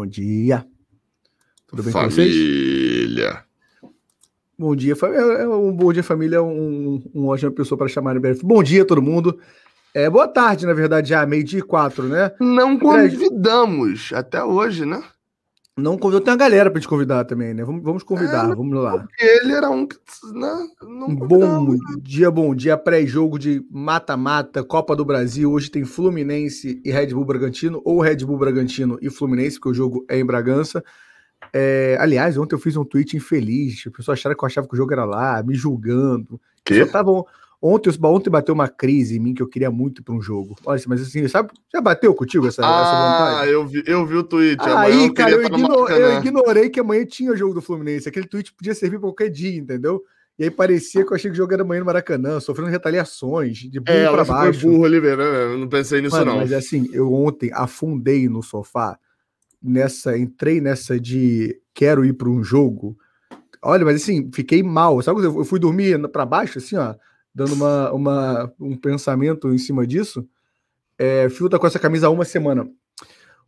Bom dia. Tudo bem família. com vocês? Família. Bom dia, família. É, é um bom dia, família. Um, um ótima pessoa para chamar em breve. Bom dia, todo mundo. É, boa tarde, na verdade, já, meio-dia e quatro, né? Não convidamos até hoje, né? Não convidou, tem uma galera para te convidar também, né? Vamos, vamos convidar, é, vamos lá. Porque ele era um que né? não bom dia, bom dia, pré-jogo de mata-mata, Copa do Brasil. Hoje tem Fluminense e Red Bull Bragantino, ou Red Bull Bragantino e Fluminense, porque o jogo é em Bragança. É, aliás, ontem eu fiz um tweet infeliz. A pessoa achava que eu achava que o jogo era lá, me julgando. Que? Tava, ontem, ontem bateu uma crise em mim que eu queria muito para um jogo. Olha, mas assim, sabe? Já bateu contigo essa, ah, essa vontade? Ah, eu vi, eu vi o tweet. Aí, eu cara, eu, ignor, eu ignorei que amanhã tinha jogo do Fluminense. Aquele tweet podia servir para qualquer dia, entendeu? E aí parecia que eu achei que o jogo era amanhã no Maracanã, sofrendo retaliações, de burro é, pra baixo. Foi burro liberando, eu não pensei nisso Mano, não. Mas assim, eu ontem afundei no sofá nessa, entrei nessa de quero ir para um jogo. Olha, mas assim, fiquei mal. Sabe eu fui dormir para baixo, assim, ó, dando uma, uma, um pensamento em cima disso. É, Fio tá com essa camisa há uma semana.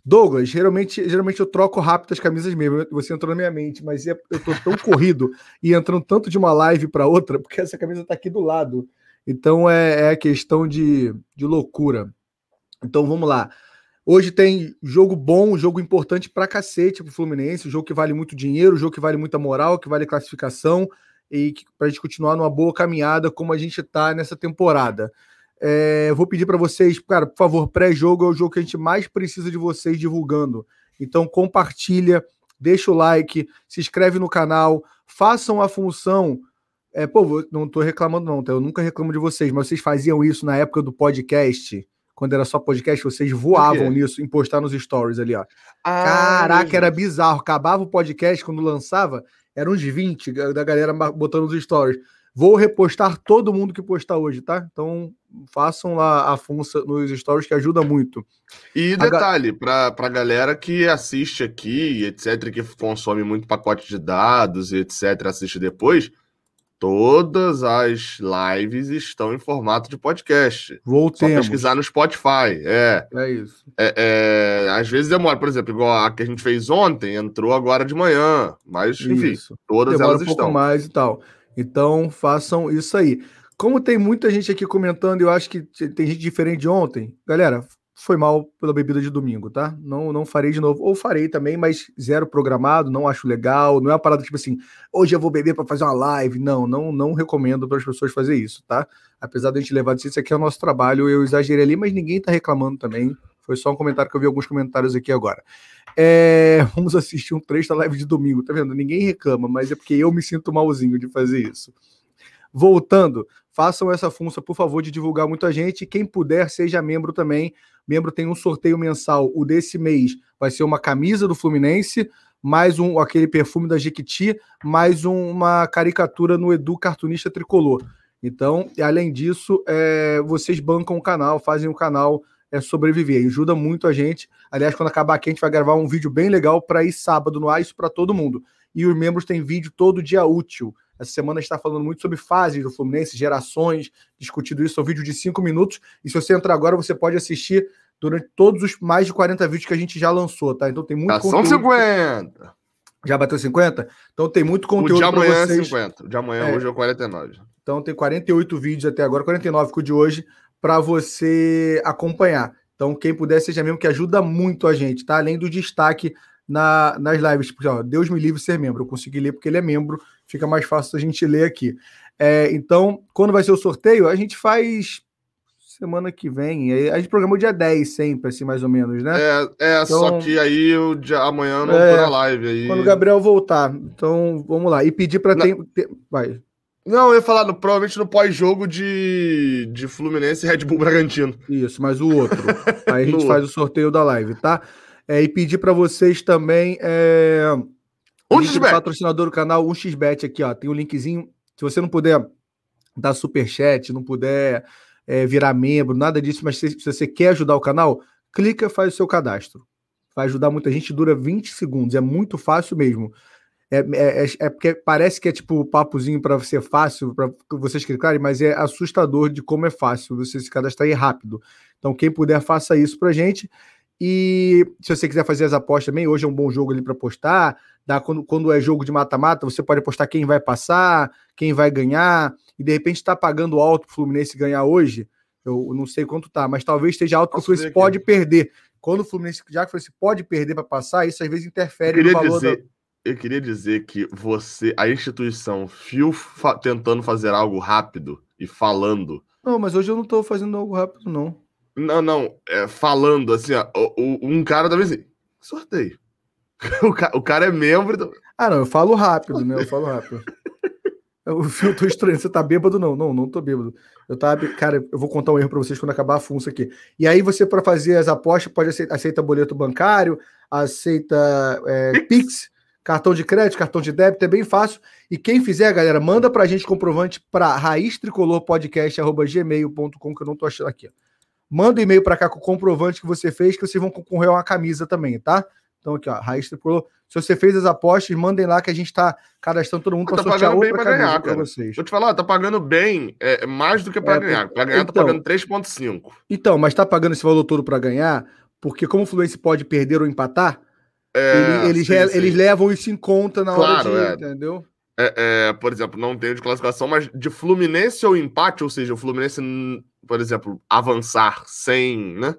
Douglas, geralmente, geralmente eu troco rápido as camisas mesmo. Você entrou na minha mente, mas é, eu tô tão corrido e entrando tanto de uma live para outra, porque essa camisa tá aqui do lado. Então é, é questão de, de loucura. Então vamos lá. Hoje tem jogo bom, jogo importante pra cacete pro Fluminense, jogo que vale muito dinheiro, jogo que vale muita moral, que vale classificação e que, pra gente continuar numa boa caminhada como a gente tá nessa temporada. É, vou pedir para vocês, cara, por favor, pré-jogo é o jogo que a gente mais precisa de vocês divulgando. Então compartilha, deixa o like, se inscreve no canal, façam a função. É, pô, não tô reclamando não, tá? eu nunca reclamo de vocês, mas vocês faziam isso na época do podcast quando era só podcast, vocês voavam nisso em postar nos stories ali, ó. Ah, Caraca, era bizarro. Acabava o podcast quando lançava, eram uns 20 da galera botando nos stories. Vou repostar todo mundo que postar hoje, tá? Então façam lá a função nos stories que ajuda muito. E detalhe, a... para pra galera que assiste aqui, etc., que consome muito pacote de dados etc., assiste depois, Todas as lives estão em formato de podcast. Voltemos. Só pesquisar no Spotify. É. É isso. É, é, às vezes demora, por exemplo, igual a que a gente fez ontem, entrou agora de manhã. Mas, enfim, isso. todas demora elas um estão. pouco mais e tal. Então, façam isso aí. Como tem muita gente aqui comentando, eu acho que tem gente diferente de ontem. Galera, foi mal pela bebida de domingo, tá? Não, não farei de novo. Ou farei também, mas zero programado, não acho legal. Não é uma parada tipo assim, hoje eu vou beber para fazer uma live. Não, não, não recomendo para as pessoas fazer isso, tá? Apesar de a gente levar disso, isso aqui é o nosso trabalho. Eu exagerei ali, mas ninguém tá reclamando também. Foi só um comentário que eu vi alguns comentários aqui agora. É, vamos assistir um trecho da live de domingo, tá vendo? Ninguém reclama, mas é porque eu me sinto malzinho de fazer isso. Voltando, façam essa função, por favor, de divulgar muita gente. Quem puder, seja membro também. Membro tem um sorteio mensal. O desse mês vai ser uma camisa do Fluminense, mais um aquele perfume da Jequiti, mais um, uma caricatura no Edu Cartunista Tricolor. Então, além disso, é, vocês bancam o canal, fazem o canal é, sobreviver. Ajuda muito a gente. Aliás, quando acabar aqui, a gente vai gravar um vídeo bem legal para ir sábado no ar, isso para todo mundo. E os membros têm vídeo todo dia útil. Essa semana está falando muito sobre fases do Fluminense, gerações, discutido isso. É um vídeo de cinco minutos. E se você entrar agora, você pode assistir durante todos os mais de 40 vídeos que a gente já lançou, tá? Então tem muito já conteúdo. São 50! Já bateu 50? Então tem muito conteúdo. O de amanhã é vocês. é 50. O de amanhã é. hoje é 49. Então tem 48 vídeos até agora, 49 com o de hoje, para você acompanhar. Então, quem puder, seja mesmo que ajuda muito a gente, tá? Além do destaque na, nas lives. Porque, ó, Deus me livre ser membro. Eu consegui ler porque ele é membro, fica mais fácil a gente ler aqui. É, então, quando vai ser o sorteio, a gente faz semana que vem. A gente programou dia 10 sempre, assim, mais ou menos, né? É, é então, só que aí o dia, amanhã não é, a live. Aí... Quando o Gabriel voltar. Então, vamos lá. E pedir para ter. Vai. Não, eu ia falar no, provavelmente no pós-jogo de, de Fluminense e Red Bull Bragantino. Isso, mas o outro. Aí a gente faz o sorteio da live, tá? É, e pedir para vocês também. É, um xbet. patrocinador do canal, um xbet aqui, ó. Tem o um linkzinho. Se você não puder dar super chat, não puder é, virar membro, nada disso, mas se, se, você quer ajudar o canal, clica, faz o seu cadastro. Vai ajudar muita gente, dura 20 segundos, é muito fácil mesmo. É, é, é, é porque parece que é tipo papozinho para ser fácil, para vocês clicarem, mas é assustador de como é fácil você se cadastrar aí rápido. Então, quem puder, faça isso pra gente. E se você quiser fazer as apostas também, hoje é um bom jogo ali para apostar. Dá, quando, quando é jogo de mata-mata, você pode apostar quem vai passar, quem vai ganhar, e de repente está pagando alto para o Fluminense ganhar hoje. Eu não sei quanto tá, mas talvez esteja alto que o Fluminense pode perder. Quando o Fluminense, já que o Fluminense pode perder para passar, isso às vezes interfere no valor dizer, da... Eu queria dizer que você, a instituição Fio fa tentando fazer algo rápido e falando. Não, mas hoje eu não estou fazendo algo rápido, não. Não, não, é, falando assim, ó, o, o, um cara também assim, sorteio. O, ca, o cara é membro. Do... Ah, não, eu falo rápido, né? Eu falo rápido. O Fio, tô estranho. Você tá bêbado? Não, não, não tô bêbado. Eu tava. Cara, eu vou contar um erro para vocês quando acabar a funça aqui. E aí, você, para fazer as apostas, pode aceitar aceita boleto bancário, aceita é, Pix, cartão de crédito, cartão de débito, é bem fácil. E quem fizer, galera, manda pra gente comprovante para raiz tricolor podcast.gmail.com, que eu não tô achando aqui. Manda um e-mail para cá com o comprovante que você fez, que vocês vão concorrer a uma camisa também, tá? Então, aqui, ó, Raiz Tricolor. Se você fez as apostas, mandem lá que a gente está cadastrando todo mundo para tá sortear outra bem pra ganhar, cara. vocês. Vou te falar, tá pagando bem, é, mais do que para é, ganhar. Para ganhar, tá então, tá pagando 3,5. Então, mas tá pagando esse valor todo para ganhar, porque como o Fluminense pode perder ou empatar, é, eles, sim, sim. eles levam isso em conta na claro, hora de, é. entendeu? É, é, por exemplo, não tenho de classificação, mas de Fluminense ou empate, ou seja, o Fluminense, por exemplo, avançar sem, né,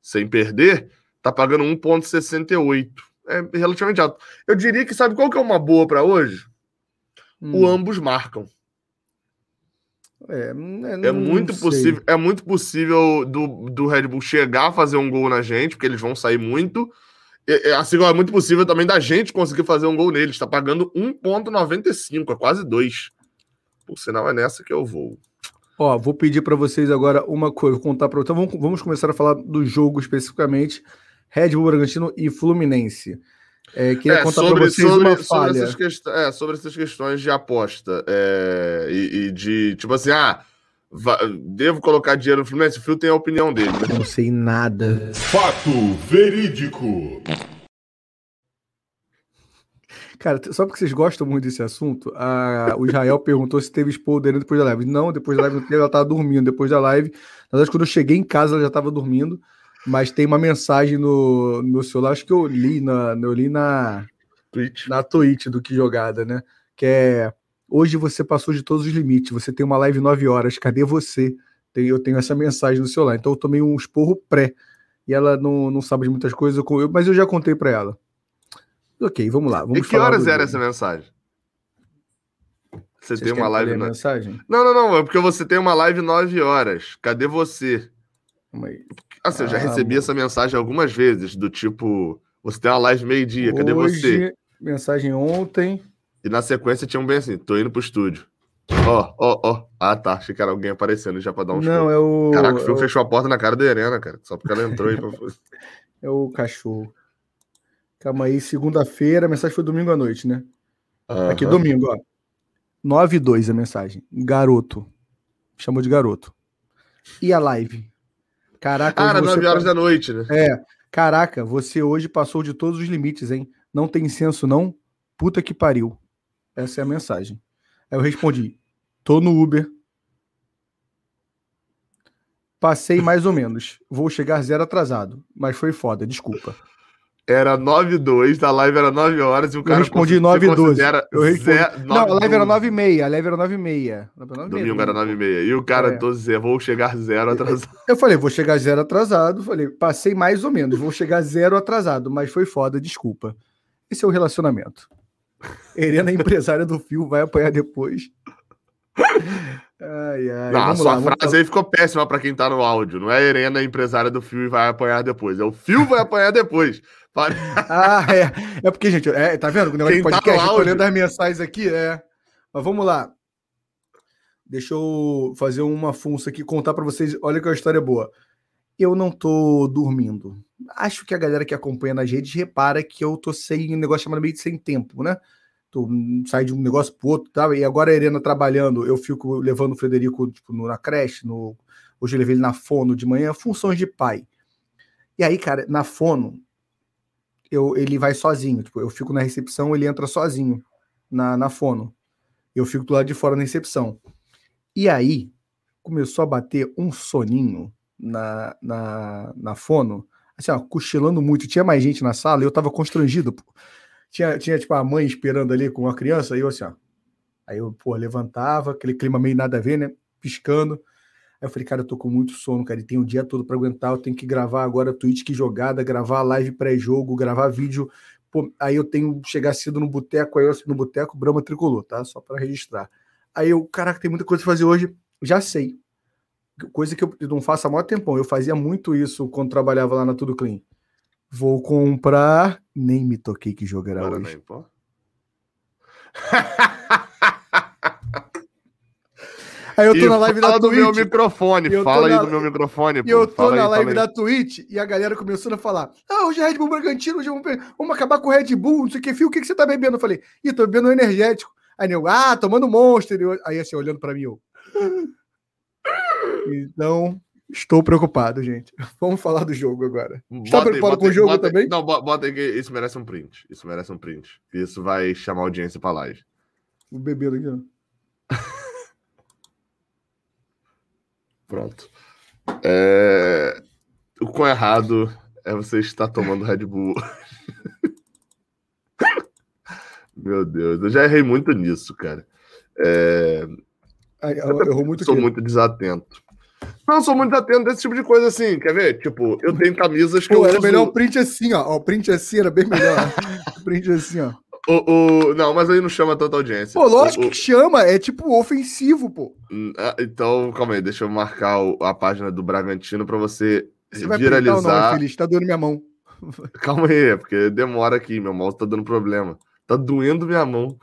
sem perder, tá pagando 1,68 é relativamente alto. Eu diria que sabe qual que é uma boa para hoje? Hum. O ambos marcam. É, é, é muito possível, é muito possível do, do Red Bull chegar a fazer um gol na gente, porque eles vão sair muito. E, assim, é muito possível também da gente conseguir fazer um gol neles. Está pagando 1,95, é quase 2. Por sinal, é nessa que eu vou. Ó, vou pedir para vocês agora uma coisa, vou contar para então vamos, vamos começar a falar do jogo especificamente. Red Bull Bragantino e Fluminense. É, queria é, contar para vocês sobre, uma falha. Sobre essas, quest... é, sobre essas questões de aposta é, e, e, de, tipo assim, ah, devo colocar dinheiro no Fluminense? O Fio tem a opinião dele. Né? Não sei nada. Fato verídico. Cara, só porque vocês gostam muito desse assunto, a, o Israel perguntou se teve spoiler depois da live. Não, depois da live não teve, ela tava dormindo. Depois da live, na verdade, quando eu cheguei em casa, ela já estava dormindo mas tem uma mensagem no, no celular, acho que eu li na, eu li na Twitch. na Twitch do que jogada, né? Que é hoje você passou de todos os limites, você tem uma live 9 horas, cadê você? Tem, eu tenho essa mensagem no celular, então eu tomei um esporro pré e ela não, não sabe de muitas coisas, mas eu já contei para ela. Ok, vamos lá. Vamos e que horas era essa mensagem? Você Vocês tem uma live. Na... mensagem? Não, não, não. É porque você tem uma live 9 horas. Cadê você? Assim, eu já ah, recebi essa mensagem algumas vezes, do tipo, você tem uma live meio-dia, cadê você? Mensagem ontem. E na sequência tinha um bem assim, tô indo pro estúdio. Ó, ó, ó. Ah, tá. Achei que era alguém aparecendo já pra dar um Não, é o. Caraca, o Phil é o... fechou a porta na cara da Helena, cara. Só porque ela entrou aí pra. é o cachorro. Calma aí, segunda-feira, a mensagem foi domingo à noite, né? Uhum. Aqui, domingo, ó. 9 e 2 a mensagem. Garoto. Chamou de garoto. E a live? Caraca, ah, era 9 horas da noite, né? É. Caraca, você hoje passou de todos os limites, hein? Não tem senso, não? Puta que pariu. Essa é a mensagem. Aí eu respondi: tô no Uber. Passei mais ou menos. Vou chegar zero atrasado. Mas foi foda, desculpa. Era 9 e 2, a live era 9 horas e o cara. Eu respondi 9 e 12. Eu respondi... Zero, não, a live era 9 e meia. A live era 9 e meia. Domingo era 9 e meia. E o cara, é. tô zero, vou chegar zero atrasado. Eu falei, vou chegar zero atrasado. Falei, passei mais ou menos, vou chegar zero atrasado. Mas foi foda, desculpa. Esse é o relacionamento. Helena, empresária do Fio, vai apanhar depois. Ai, ai. Não, a sua lá, frase aí ficou péssima para quem tá no áudio. Não é Helena, empresária do Fio, e vai apanhar depois. É o Fio vai apanhar depois. ah, é. É porque, gente, é, tá vendo? O negócio Quem de tá podcast, tá eu tô lendo as mensagens aqui, é. Mas vamos lá. Deixa eu fazer uma funça aqui, contar para vocês. Olha que a história é boa. Eu não tô dormindo. Acho que a galera que acompanha nas redes repara que eu tô sem um negócio chamado meio de sem tempo, né? Tô, sai de um negócio pro outro, tá? E agora a Helena trabalhando, eu fico levando o Frederico tipo, na creche, no... hoje eu levei ele na fono de manhã, funções de pai. E aí, cara, na fono, eu, ele vai sozinho. Tipo, eu fico na recepção, ele entra sozinho na, na fono. Eu fico do lado de fora na recepção. E aí começou a bater um soninho na, na, na fono. assim, ó, cochilando muito. Tinha mais gente na sala eu tava constrangido. Tinha, tinha, tipo, a mãe esperando ali com a criança, e eu assim, ó. Aí eu, pô, levantava, aquele clima meio nada a ver, né? Piscando. Aí eu falei, cara, eu tô com muito sono, cara, e tem o dia todo para aguentar, eu tenho que gravar agora Twitch que jogada, gravar live pré-jogo, gravar vídeo. Pô, aí eu tenho chegar cedo no boteco, aí eu no boteco, Brahma Tricolor, tá? Só para registrar. Aí eu, caraca, tem muita coisa pra fazer hoje, já sei. Coisa que eu não faço há muito tempão. Eu fazia muito isso quando trabalhava lá na Tudo Clean. Vou comprar. Nem me toquei que era Agora hoje. Pô. Aí eu tô e na live da Twitch. do meu microfone, fala na... aí do meu microfone. E eu tô fala na aí, live da Twitch e a galera começando a falar: Ah, hoje é Red Bull Bragantino, hoje vamos, vamos acabar com o Red Bull, não sei o que, Fio, o que, que você tá bebendo? Eu falei: Ih, tô bebendo um energético. Aí eu, ah, tomando Monster. Aí assim, olhando pra mim, eu. Então, estou preocupado, gente. Vamos falar do jogo agora. Está preocupado com o jogo bota, também? Não, bota aí que isso merece um print. Isso merece um print. Isso vai chamar audiência pra live. O bebê aqui, ó. Pronto. É... O quão errado é você estar tomando Red Bull. Meu Deus, eu já errei muito nisso, cara. É... eu, eu muito sou muito desatento. Não, sou muito atento desse tipo de coisa assim, quer ver? Tipo, eu tenho camisas que Pô, eu era uso... melhor o print assim, ó. O print assim era bem melhor. o print assim, ó. O, o, não, mas aí não chama tanta audiência. Pô, lógico o, que chama, é tipo ofensivo, pô. Hum, ah, então, calma aí, deixa eu marcar a página do Bragantino pra você, você viralizar. Vai não, Feliz, tá doendo minha mão. Calma aí, é porque demora aqui, meu mouse tá dando problema. Tá doendo minha mão.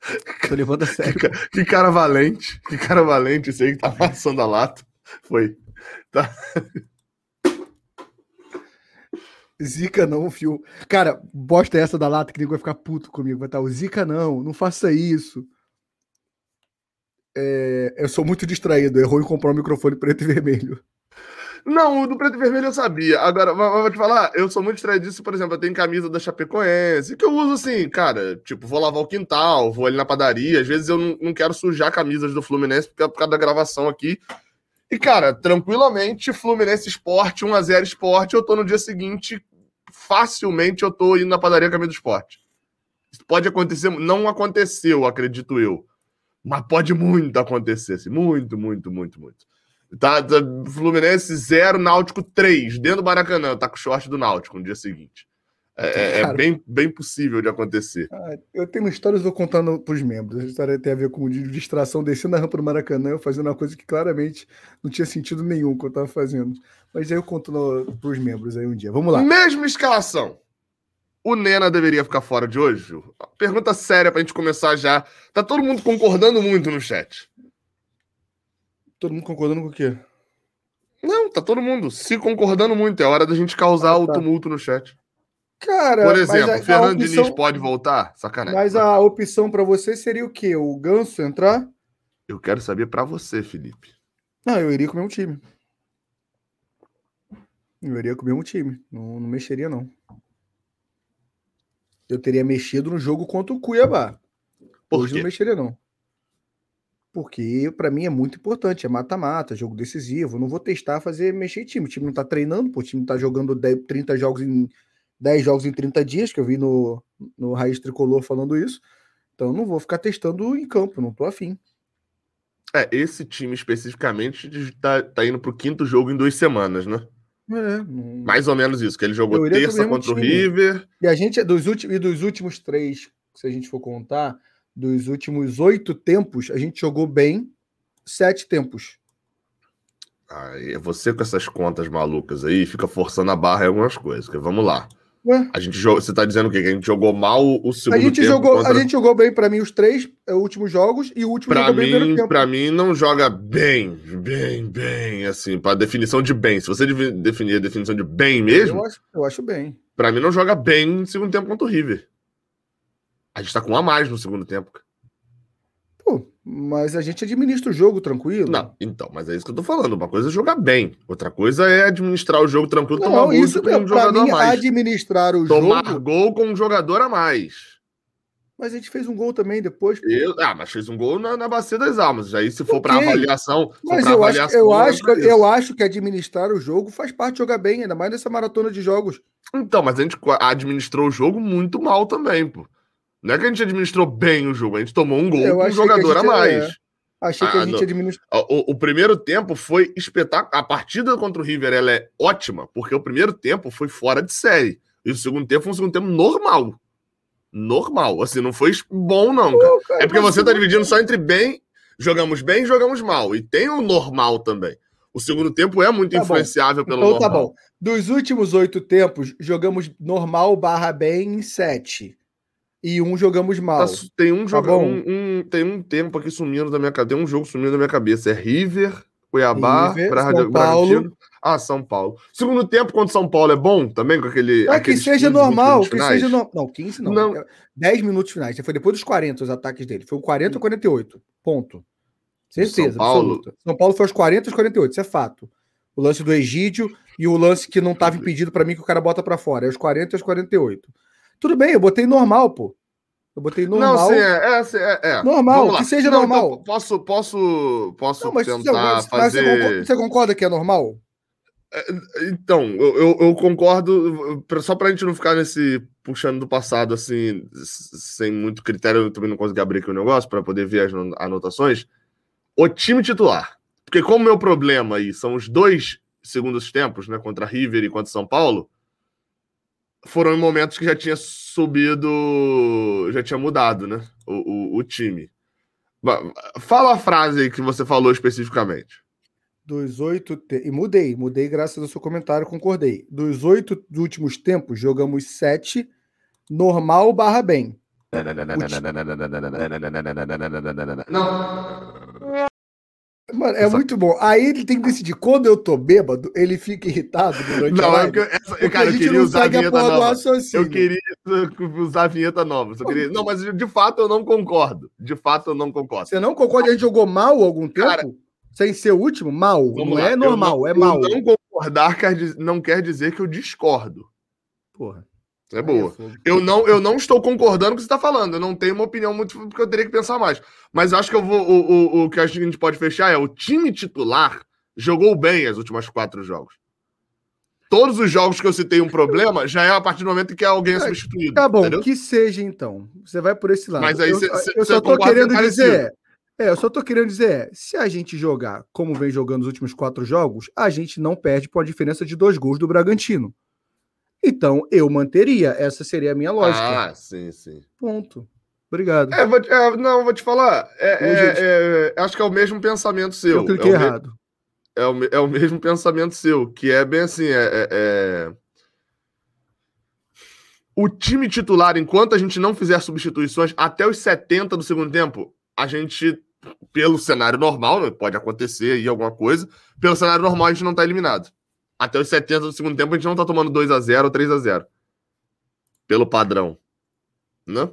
Tô levando a sério. Que, que, cara valente. Que cara valente esse aí que tá passando a lata. Foi. Tá. Zica não, fio. Cara, bosta essa da lata que ninguém vai ficar puto comigo. Vai estar tá, o Zica não, não faça isso. É, eu sou muito distraído, errou em comprar um microfone preto e vermelho. Não, o do preto e vermelho eu sabia. Agora, vou te falar, eu sou muito distraído por exemplo, eu tenho camisa da Chapecoense, que eu uso assim, cara, tipo, vou lavar o quintal, vou ali na padaria, às vezes eu não, não quero sujar camisas do Fluminense por causa da gravação aqui. E, cara, tranquilamente, Fluminense Esporte, 1x0 Esporte, eu tô no dia seguinte, facilmente eu tô indo na padaria camisa do esporte. Isso pode acontecer, não aconteceu, acredito eu. Mas pode muito acontecer, assim, muito, muito, muito, muito. Tá, tá, Fluminense 0, Náutico 3, dentro do Maracanã, tá com o short do Náutico no dia seguinte. É, é, é bem, bem possível de acontecer. Ah, eu tenho uma história, eu vou contando para os membros. A história tem a ver com distração, descendo a rampa do Maracanã, fazendo uma coisa que claramente não tinha sentido nenhum que eu estava fazendo. Mas aí eu conto para os membros aí um dia. Vamos lá. Mesma escalação. O Nena deveria ficar fora de hoje? Pergunta séria para a gente começar já. Tá todo mundo concordando muito no chat. Todo mundo concordando com o quê? Não, tá todo mundo se concordando muito. É hora da gente causar ah, tá. o tumulto no chat. Cara, por exemplo, a, Fernando a opção... Diniz pode voltar? Sacanagem. Mas a opção para você seria o quê? O Ganso entrar? Eu quero saber para você, Felipe. Não, eu iria com o mesmo time. Eu iria com o mesmo time. Não, não mexeria, não. Eu teria mexido no jogo contra o Cuiabá. Por Hoje quê? não mexeria, não porque para mim é muito importante, é mata-mata, jogo decisivo. não vou testar fazer mexer em time. O time não tá treinando, pô, o time tá jogando 10, 30 jogos em 10 jogos em 30 dias, que eu vi no, no Raiz Tricolor falando isso. Então não vou ficar testando em campo, não tô afim. É, esse time especificamente tá, tá indo pro quinto jogo em duas semanas, né? É, não... Mais ou menos isso, que ele jogou terça contra time. o River. E a gente, dos últimos, e dos últimos três, se a gente for contar, dos últimos oito tempos, a gente jogou bem sete tempos. é você com essas contas malucas aí fica forçando a barra em algumas coisas. Vamos lá. Ué? A gente jogou, você tá dizendo o quê? Que a gente jogou mal o segundo a gente tempo? Jogou, contra... A gente jogou bem, para mim, os três é, últimos jogos e o último pra mim, Pra mim, não joga bem, bem, bem, assim, pra definição de bem. Se você definir a definição de bem mesmo... Eu acho, eu acho bem. Pra mim, não joga bem no segundo tempo contra o River. A gente tá com um a mais no segundo tempo. Pô, mas a gente administra o jogo tranquilo. Não, então, mas é isso que eu tô falando. Uma coisa é jogar bem, outra coisa é administrar o jogo tranquilo, não, tomar isso com um jogador mim, a mais. administrar o tomar jogo. gol com um jogador a mais. Mas a gente fez um gol também depois. Eu, ah, mas fez um gol na, na Bacia das Almas. Aí, se for okay. para avaliação. Mas eu, avaliação, acho, eu, acho, que, eu acho que administrar o jogo faz parte de jogar bem, ainda mais nessa maratona de jogos. Então, mas a gente administrou o jogo muito mal também, pô. Não é que a gente administrou bem o jogo, a gente tomou um gol com um jogador a, a, mais. É. Achei que a ah, gente administrou. O, o, primeiro tempo foi espetáculo. A partida contra o River ela é ótima, porque o primeiro tempo foi fora de série. E o segundo tempo foi um segundo tempo normal normal. Assim, não foi bom, não, cara. Pô, cara é porque você tá dividindo só entre bem, jogamos bem e jogamos mal. E tem o normal também. O segundo tempo é muito tá influenciável bom. pelo então, tá normal. Tá bom. Dos últimos oito tempos, jogamos normal barra bem em sete. E um jogamos mal. Tá, tem um, tá joga, um, um, tem um tempo aqui sumindo da minha cabeça. Tem um jogo sumindo da minha cabeça. É River, Cuiabá, River, São Paulo. Ah, São Paulo. Segundo tempo contra São Paulo é bom também com aquele. É que seja normal, que seja no... Não, 15 não. não. 10 minutos finais. Foi depois dos 40 os ataques dele. Foi o 40 ou 48. Ponto. Certeza, São Paulo. absoluta. São Paulo foi aos 40 aos 48, isso é fato. O lance do Egídio e o lance que não estava impedido para mim que o cara bota para fora. É os 40 aos 48. Tudo bem, eu botei normal, pô. Eu botei normal. Não, sim, é, é, é. Normal, que seja não, normal. Então, posso, posso, posso não, tentar você, fazer... Você concorda, você concorda que é normal? É, então, eu, eu, eu concordo, só para a gente não ficar nesse puxando do passado, assim, sem muito critério, eu também não consegui abrir aqui o negócio para poder ver as anotações. O time titular. Porque como meu problema aí são os dois segundos tempos, né, contra River e contra São Paulo, foram em momentos que já tinha subido, já tinha mudado, né, o, o, o time. Fala a frase aí que você falou especificamente. Dos oito. Te... E mudei, mudei graças ao seu comentário, concordei. Dos oito últimos tempos, jogamos sete, normal barra bem. Não. Mano, é muito bom. Aí ele tem que decidir. Quando eu tô bêbado, ele fica irritado durante não, a live. essa, cara, eu queria usar a vinheta nova. Eu queria usar a vinheta nova. Queria... Não, mas de fato eu não concordo. De fato eu não concordo. Você não concorda? A gente jogou mal algum tempo? Cara, sem ser o último? Mal. Não lá. é normal, não, é mal. Não concordar quer, não quer dizer que eu discordo. Porra. É boa. Eu não, eu não estou concordando com o que você está falando. Eu não tenho uma opinião muito porque eu teria que pensar mais. Mas acho que eu vou. O, o, o que a gente pode fechar é o time titular jogou bem as últimas quatro jogos. Todos os jogos que eu citei um problema já é a partir do momento que alguém é, é substituído. Tá bom, entendeu? que seja então. Você vai por esse lado. Mas aí eu, cê, cê, eu só estou querendo dizer. É, eu só estou querendo dizer, se a gente jogar como vem jogando os últimos quatro jogos, a gente não perde por uma diferença de dois gols do Bragantino. Então, eu manteria. Essa seria a minha lógica. Ah, sim, sim. Ponto. Obrigado. É, vou, é, não, vou te falar. É, é, é, acho que é o mesmo pensamento seu. Eu cliquei é errado. É o, é o mesmo pensamento seu, que é bem assim, é, O time titular, enquanto a gente não fizer substituições, até os 70 do segundo tempo, a gente, pelo cenário normal, né, pode acontecer aí alguma coisa, pelo cenário normal a gente não está eliminado até os 70 do segundo tempo a gente não tá tomando 2 a 0 ou 3 a 0 Pelo padrão. Né?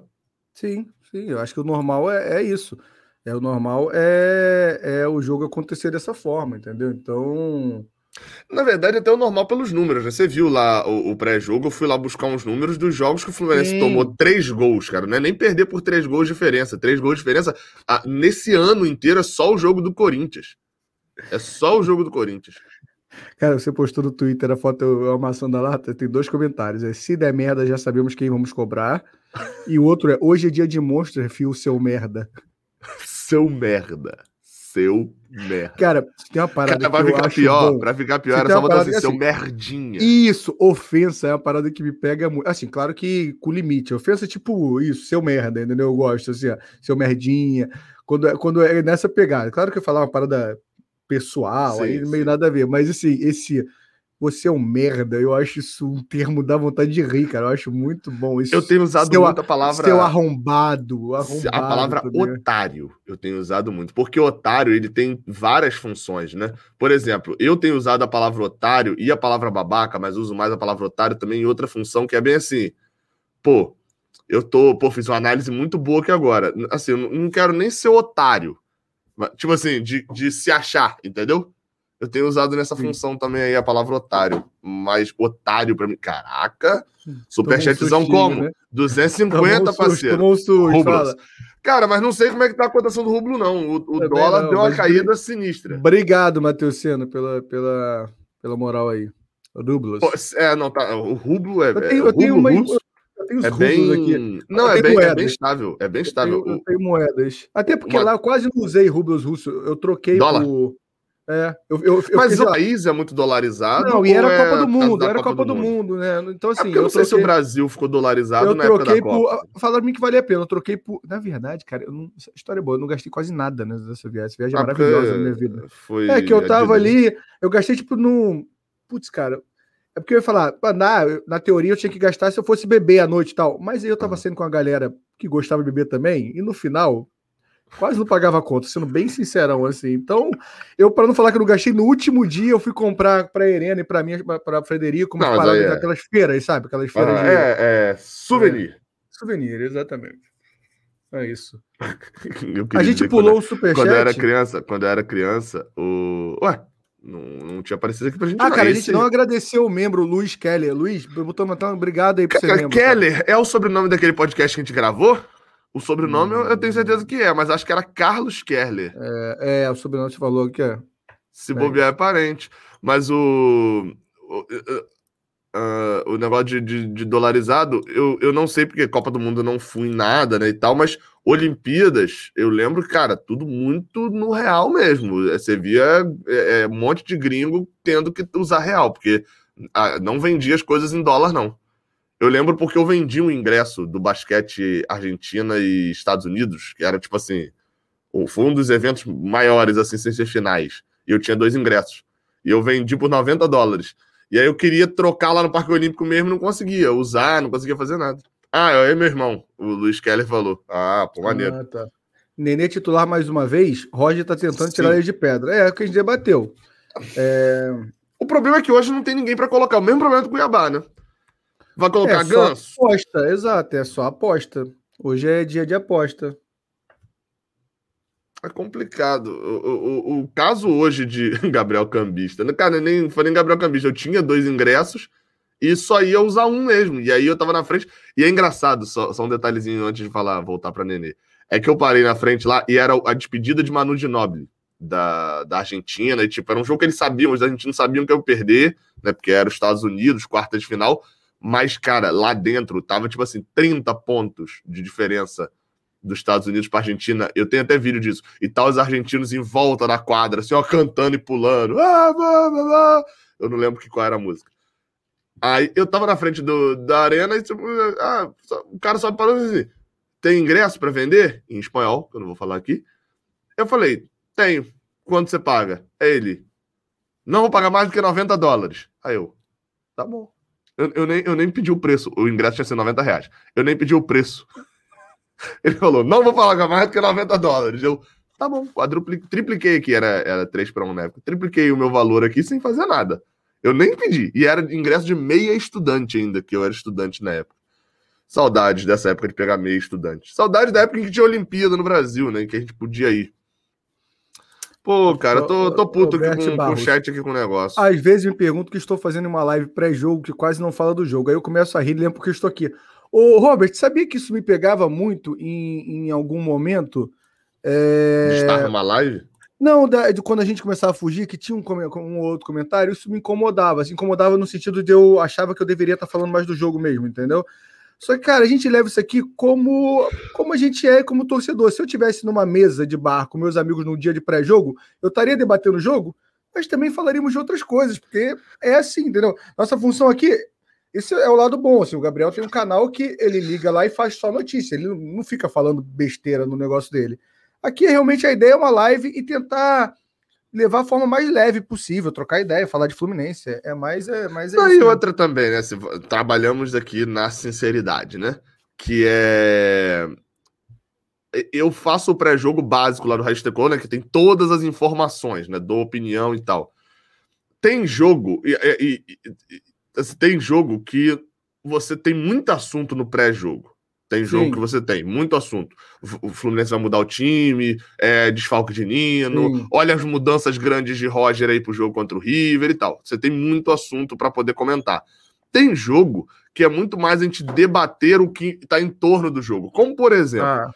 Sim, sim. Eu acho que o normal é, é isso. É o normal é, é o jogo acontecer dessa forma, entendeu? Então. Na verdade, até o normal pelos números, né? Você viu lá o, o pré-jogo, eu fui lá buscar uns números dos jogos que o Fluminense Sim. tomou três gols, cara. Não é nem perder por três gols de diferença. Três gols de diferença. Ah, nesse ano inteiro é só o jogo do Corinthians. É só o jogo do Corinthians. Cara, você postou no Twitter a foto amassando a lata, tem dois comentários. É se der merda, já sabemos quem vamos cobrar. E o outro é hoje é dia de Monster Fio, seu merda. seu merda. Seu merda. Cara, tem uma parada Cara, vai que ficar pior, bom. pra ficar pior, era só botar assim, seu assim, merdinha. Isso, ofensa é uma parada que me pega muito. Assim, claro que com limite. Ofensa é tipo isso, seu merda, entendeu? Eu gosto, assim, ó, seu merdinha. Quando, é, quando é nessa pegada. Claro que eu falar uma parada pessoal, sim, aí meio nada a ver. Mas assim, esse você é um merda, eu acho isso um termo da vontade de rir, cara. Eu acho muito bom. Isso, eu tenho usado seu, muito a palavra. Seu arrombado, arrombado. A palavra otário eu tenho usado muito. Porque otário ele tem várias funções, né? Por exemplo, eu tenho usado a palavra otário e a palavra babaca, mas uso mais a palavra otário também em outra função que é bem assim. Pô, eu tô, pô, fiz uma análise muito boa aqui agora. Assim, eu não quero nem ser otário. Tipo assim, de, de se achar, entendeu? Eu tenho usado nessa Sim. função também aí a palavra otário. Mas otário pra mim. Caraca! Superchatzão como? né? 250, Tomou parceiro. Tomou fala. Cara, mas não sei como é que tá a cotação do rublo, não. O, o Também dólar não, deu uma caída sinistra. Obrigado, Matheus Sena, pela, pela, pela moral aí. Rublos. É, não, tá. O rublo é. Eu é- tenho, o eu tenho uma. Eu tenho os é bem. aqui. Não, Eu é bem, é bem estável. É bem Eu estável. tenho, eu tenho moedas. Até porque Uma- lá eu quase não usei rublos russos. Eu troquei Dólar? por. É, eu, eu, eu Mas o país é muito dolarizado. Não, e era a é Copa do por causa Mundo, era a Copa do Mundo, né? Então, É assim, porque eu não sei se o troquei- Brasil ficou dolarizado eu na época troquei da Copa. por. Falaram pra mim que valia a pena. Eu troquei por. Na verdade, cara, eu não... essa história é boa. Eu não gastei quase nada né, nessa viagem. Essa viagem é Ah, maravilhosa na minha vida. Foi É que eu tava ali, eu gastei tipo no. Putz, cara. É porque eu ia falar, na, na teoria eu tinha que gastar se eu fosse beber à noite e tal. Mas aí eu tava Aham. saindo com a galera que gostava de beber também, e no final, quase não pagava a conta, sendo bem sincerão, assim. Então, eu, para não falar que eu não gastei, no último dia eu fui comprar pra Irene e pra mim, pra, pra Frederico, umas Não, paradas é. daquelas feiras, sabe? Aquelas Ah, feiras de é, é souvenir. souvenir, exatamente. É isso. A gente pulou o Quando, quando eu era superchat. criança, quando eu era criança, o. Ué, não, não tinha aparecido aqui pra gente. Ah, não. cara, a Esse- gente não agradeceu o membro Luiz Keller. Luiz, botou então, obrigado aí por ser Cara, membro. cara. Keller é o sobrenome daquele podcast que a gente gravou? O sobrenome eu, eu tenho certeza que é, mas acho que era Carlos Keller. É, é, o sobrenome que você falou que é. Se É bobear é parente. Mas o. O, ah, o negócio de, de- de dolarizado, eu, eu não sei porque Copa do Mundo não fui em nada, né? E tal, mas Olimpíadas, eu lembro, cara, tudo muito no real mesmo. É, Você via é, é, um monte de gringo tendo que usar real, porque ah, não vendia as coisas em dólar, não. Eu lembro porque eu vendi um ingresso do basquete Argentina e Estados Unidos, que era tipo assim, foi um dos eventos maiores, assim, sem ser finais. E eu tinha dois ingressos. E eu vendi por 90 dólares. E aí eu queria trocar lá no Parque Olímpico mesmo, não conseguia usar, não conseguia fazer nada. Ah, eu e meu irmão, o Luiz Keller falou. Ah, pô, maneiro. Ah, tá. Nenê titular mais uma vez. Roger tá tentando tirar Sim. ele de pedra. É, o que a gente debateu. O problema é que hoje não tem ninguém pra colocar. O mesmo problema do Cuiabá, né? Vai colocar É só Ganso? aposta, exato, é só aposta. Hoje é dia de aposta. É complicado. O, o- o- o caso hoje de Gabriel Cambista, né? cara, nem foi nem Gabriel Cambista. Eu tinha dois ingressos e só ia usar um mesmo. E aí eu tava na frente. E é engraçado, só, só um detalhezinho antes de falar, voltar pra Nenê. É que eu parei na frente lá e era a despedida de Manu Ginóbili, da, da Argentina. E tipo, era um jogo que eles sabiam, os argentinos sabiam que eu ia perder, né? Porque era os Estados Unidos, quarta de final. Mas, cara, lá dentro tava tipo assim, 30 pontos de diferença dos Estados Unidos para Argentina. Eu tenho até vídeo disso. E tá os argentinos em volta da quadra, assim, ó, cantando e pulando. Ah, blá, blá, blá. Eu não lembro que qual era a música. Aí eu tava na frente do, da arena e tipo, ah, o cara só parou assim: tem ingresso para vender? Em espanhol, que eu não vou falar aqui. Eu falei: tenho. Quanto você paga? É ele. Não vou pagar mais do que 90 dólares. Aí eu, tá bom. Eu, eu nem, eu nem pedi o preço. O ingresso tinha sido 90 reais. Eu nem pedi o preço. Ele falou, não vou pagar mais do que 90 dólares. Eu, tá bom, quadrupliquei, tripliquei aqui, era, era 3 para 1 na época. Tripliquei o meu valor aqui sem fazer nada. Eu nem pedi. E era ingresso de meia estudante ainda, que eu era estudante na época. Saudades dessa época de pegar meia estudante. Saudades da época em que tinha Olimpíada no Brasil, né? em Que a gente podia ir. Pô, cara, tô, tô puto aqui Roberto com, com o chat aqui com o negócio. Às vezes me pergunto que estou fazendo uma live pré-jogo que quase não fala do jogo. Aí eu começo a rir e lembro porque eu estou aqui. Ô, Robert, sabia que isso me pegava muito em, em algum momento? É... De estar numa live? Não, da- de quando a gente começava a fugir, que tinha um, um outro comentário, isso me incomodava. Assim, incomodava no sentido de eu achava que eu deveria estar falando mais do jogo mesmo, entendeu? Só que, cara, a gente leva isso aqui como, como a gente é como torcedor. Se eu tivesse numa mesa de bar com meus amigos num dia de pré-jogo, eu estaria debatendo o jogo, mas também falaríamos de outras coisas, porque é assim, entendeu? Nossa função aqui, esse é o lado bom. Assim, o Gabriel tem um canal que ele liga lá e faz só notícia. Ele não- fica falando besteira no negócio dele. Aqui realmente a ideia é uma live e tentar levar a forma mais leve possível, trocar ideia, falar de Fluminense. É mais é mais é e outra também, né? se trabalhamos aqui na sinceridade, né? Que é. Eu faço o pré-jogo básico lá do Hashtag, né? Que tem todas as informações, né? Dou opinião e tal. Tem jogo. E, e- e- tem jogo que você tem muito assunto no pré-jogo. Tem jogo Sim. que você tem, muito assunto. O Fluminense vai mudar o time, é, desfalque de Nino, Sim. olha as mudanças grandes de Roger aí pro jogo contra o River e tal. Você tem muito assunto para poder comentar. Tem jogo que é muito mais a gente debater o que tá em torno do jogo. Como, por exemplo, Ah,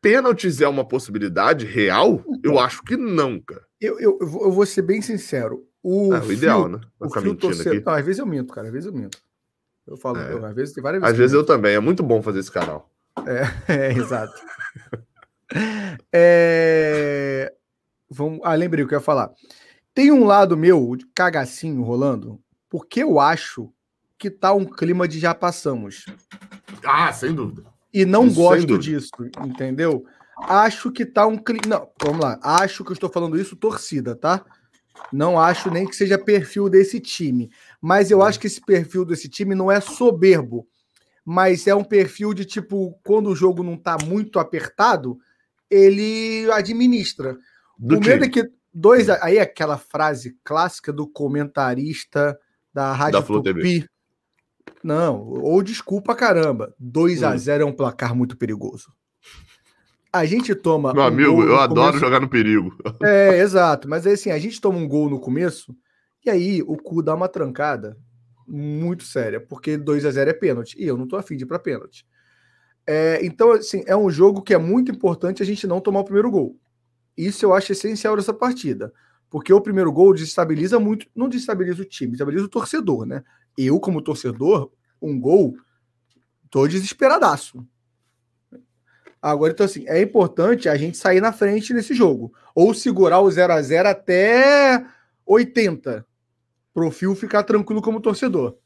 pênaltis é uma possibilidade real? Então. Eu acho que não, cara. eu, eu, eu vou ser bem sincero. O, É o ideal, fio- né? Vai O fio torcedor. aqui. Não, às vezes eu minto, cara. Às vezes eu minto. Eu falo, É. eu, às vezes tem várias vezes. Às vezes eu também. É muito bom fazer esse canal. É, exato. É, Vamos... Ah, lembrei o que eu ia falar. Tem um lado meu de cagacinho rolando, porque eu acho que tá um clima de já passamos. Ah, sem dúvida. E não Isso, gosto disso, entendeu? Acho que tá um clima. Não, vamos lá. Acho que eu estou falando isso torcida, tá? Não acho nem que seja perfil desse time. Mas eu acho que esse perfil desse time não é soberbo. Mas é um perfil de tipo, quando o jogo não tá muito apertado, ele administra. Do o medo é que dois. Aí é aquela frase clássica do comentarista da Rádio Da. Tupi. Não, ou desculpa caramba. 2 a Hum. 0 é um placar muito perigoso. A gente toma. Meu um amigo, gol no eu adoro começo- jogar no perigo. É, exato. Mas é assim, a gente toma um gol no começo e aí o cu dá uma trancada muito séria, porque 2 a 0 é pênalti. E eu não tô afim de ir pra pênalti. É, então, assim, é um jogo que é muito importante a gente não tomar o primeiro gol. Isso eu acho essencial dessa partida. Porque o primeiro gol desestabiliza muito, não desestabiliza o time, desestabiliza o torcedor, né? Eu, como torcedor, um gol, tô desesperadaço. Agora, então, assim, é importante a gente sair na frente nesse jogo. Ou segurar o 0 a 0 até 80. Pro fio ficar tranquilo como torcedor.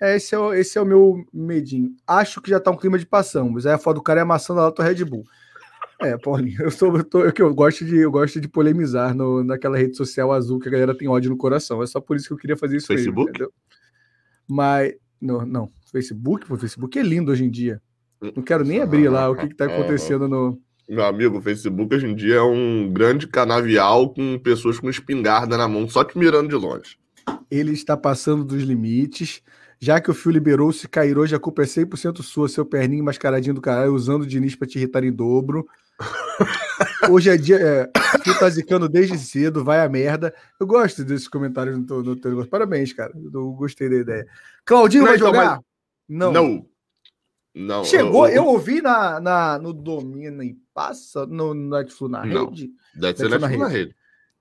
Esse é, o, esse é o meu medinho. Acho que já tá um clima de passamos. Aí a foto do cara é amassando a lata Red Bull. É, Paulinho, eu, sou, eu, tô, eu, eu gosto de, eu gosto de polemizar no, naquela rede social azul que a galera tem ódio no coração. É só por isso que eu queria fazer isso Facebook? entendeu? Mas, não, não. Facebook, pô, Facebook é lindo hoje em dia. Não quero nem abrir lá o que, que tá acontecendo no. Meu amigo, o Facebook hoje em dia é um grande canavial com pessoas com espingarda na mão, só te mirando de longe. Ele está passando dos limites. Já que o fio liberou, se cair hoje, a culpa é 100% sua, seu perninho mascaradinho do caralho, usando o Diniz pra te irritar em dobro. Hoje é dia. É, o fio tá zicando desde cedo, vai a merda. Eu gosto desses comentários no teu, no teu negócio. Parabéns, cara. Eu gostei da ideia. Claudinho Não, vai então, jogar? Não. Não. Não. Chegou, eu, eu ouvi na, na, no Domina e Passa, no, Netflix na Não. rede, Deve ser ser na, rede.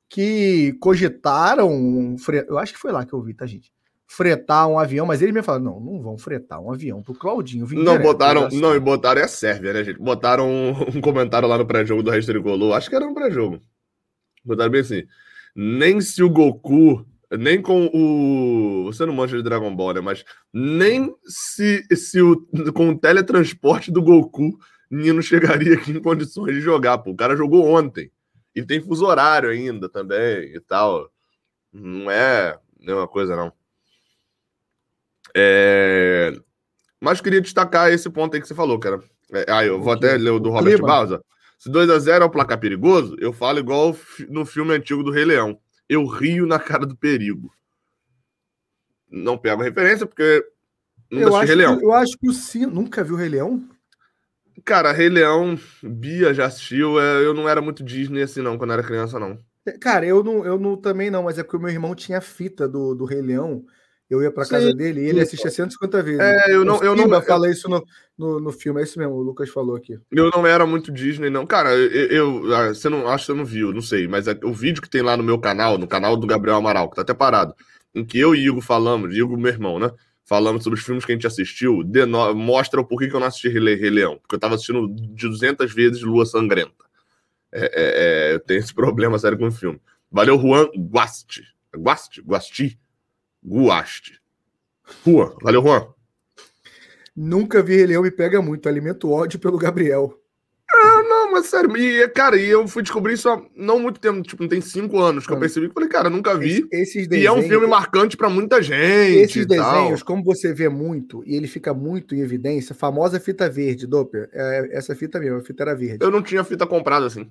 que cogitaram. um Eu acho que foi lá que eu vi, tá, gente? Fretar um avião, mas eles me falaram: não, não vão fretar um avião pro Claudinho. Não, botaram. já Não, e botaram é a Sérvia, né, gente? Botaram um, um comentário lá no pré-jogo do Resto Tricolor. Acho que era no pré-jogo. Botaram bem assim. Nem se o Goku. Nem com o. Você não manja de Dragon Ball, né? Mas nem se, se o, com o teletransporte do Goku, Nino chegaria aqui em condições de jogar. Pô, o cara jogou ontem. E tem fuso horário ainda também e tal. Não é nenhuma coisa, não. É... Mas queria destacar esse ponto aí que você falou, cara. É, ah, eu vou O até ler o do O Robert? Bausa. Se 2x0 é um placar perigoso, eu falo igual no filme antigo do Rei Leão. Eu rio na cara do perigo. Não pego a referência, porque não Eu assisti acho, Rei Leão. que, eu acho que o Sino. Nunca viu o Rei Leão? Cara, Rei Leão, Bia já assistiu. é, eu não era muito Disney assim, não, quando era criança, não. Cara, eu não, eu não também não, mas é porque o meu irmão tinha fita do, do Rei Leão. Eu ia pra Sim, casa dele e ele assistia 150 vezes. É, eu não, eu não, fala isso no, no, no filme, é isso mesmo, o Lucas falou aqui. Eu não era muito Disney, não. Cara, eu, eu- ah, você não acho que você não viu, não sei, mas é- o vídeo que tem lá no meu canal, no canal do Gabriel Amaral, que tá até parado, em que eu e Igor falamos, Igor, meu irmão, né? Falamos sobre os filmes que a gente assistiu, deno- mostra o porquê que eu não assisti Rei Leão. Porque eu tava assistindo de 200 vezes Lua Sangrenta. É, é, é, eu tenho esse problema sério com o filme. Valeu, Juan Guasti. Guasti? Guasti? Guasti. Juan. Valeu, Juan. Nunca vi Rei Leão me pega muito, alimento ódio pelo Gabriel. Não, mas sério, e, cara, e eu fui descobrir isso há não muito tempo, tipo, não tem cinco anos que eu percebi que falei, cara, nunca vi. Esse- esses E é um desenhos- filme marcante pra muita gente. Esses desenhos, como você vê muito, e ele fica muito em evidência, famosa fita verde, Doppler, é essa fita mesmo, a fita era verde. Eu não tinha fita comprada assim.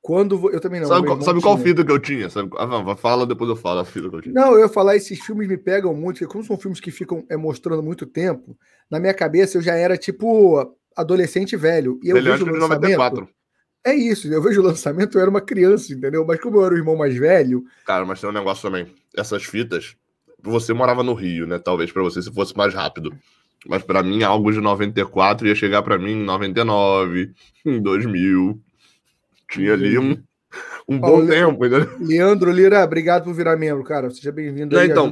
Quando eu também não. Sabe, qual, sabe qual fita que eu tinha? Sabe, ah, fala, depois eu falo a fita que eu tinha. Não, eu ia falar, esses filmes me pegam muito, porque como são filmes que ficam é, mostrando muito tempo, na minha cabeça eu já era tipo adolescente velho. E eu vejo o lançamento, 94. É isso, eu vejo o lançamento, eu era uma criança, entendeu? Mas como eu era o irmão mais velho. Cara, mas tem um negócio também. Essas fitas, você morava no Rio, né? Talvez para você se fosse mais rápido. Mas para mim, algo de 94 ia chegar para mim em 99, em 2000. Tinha ali um, um bom tempo, entendeu? Leandro Lira, obrigado por virar membro, cara. Seja bem-vindo aí, então,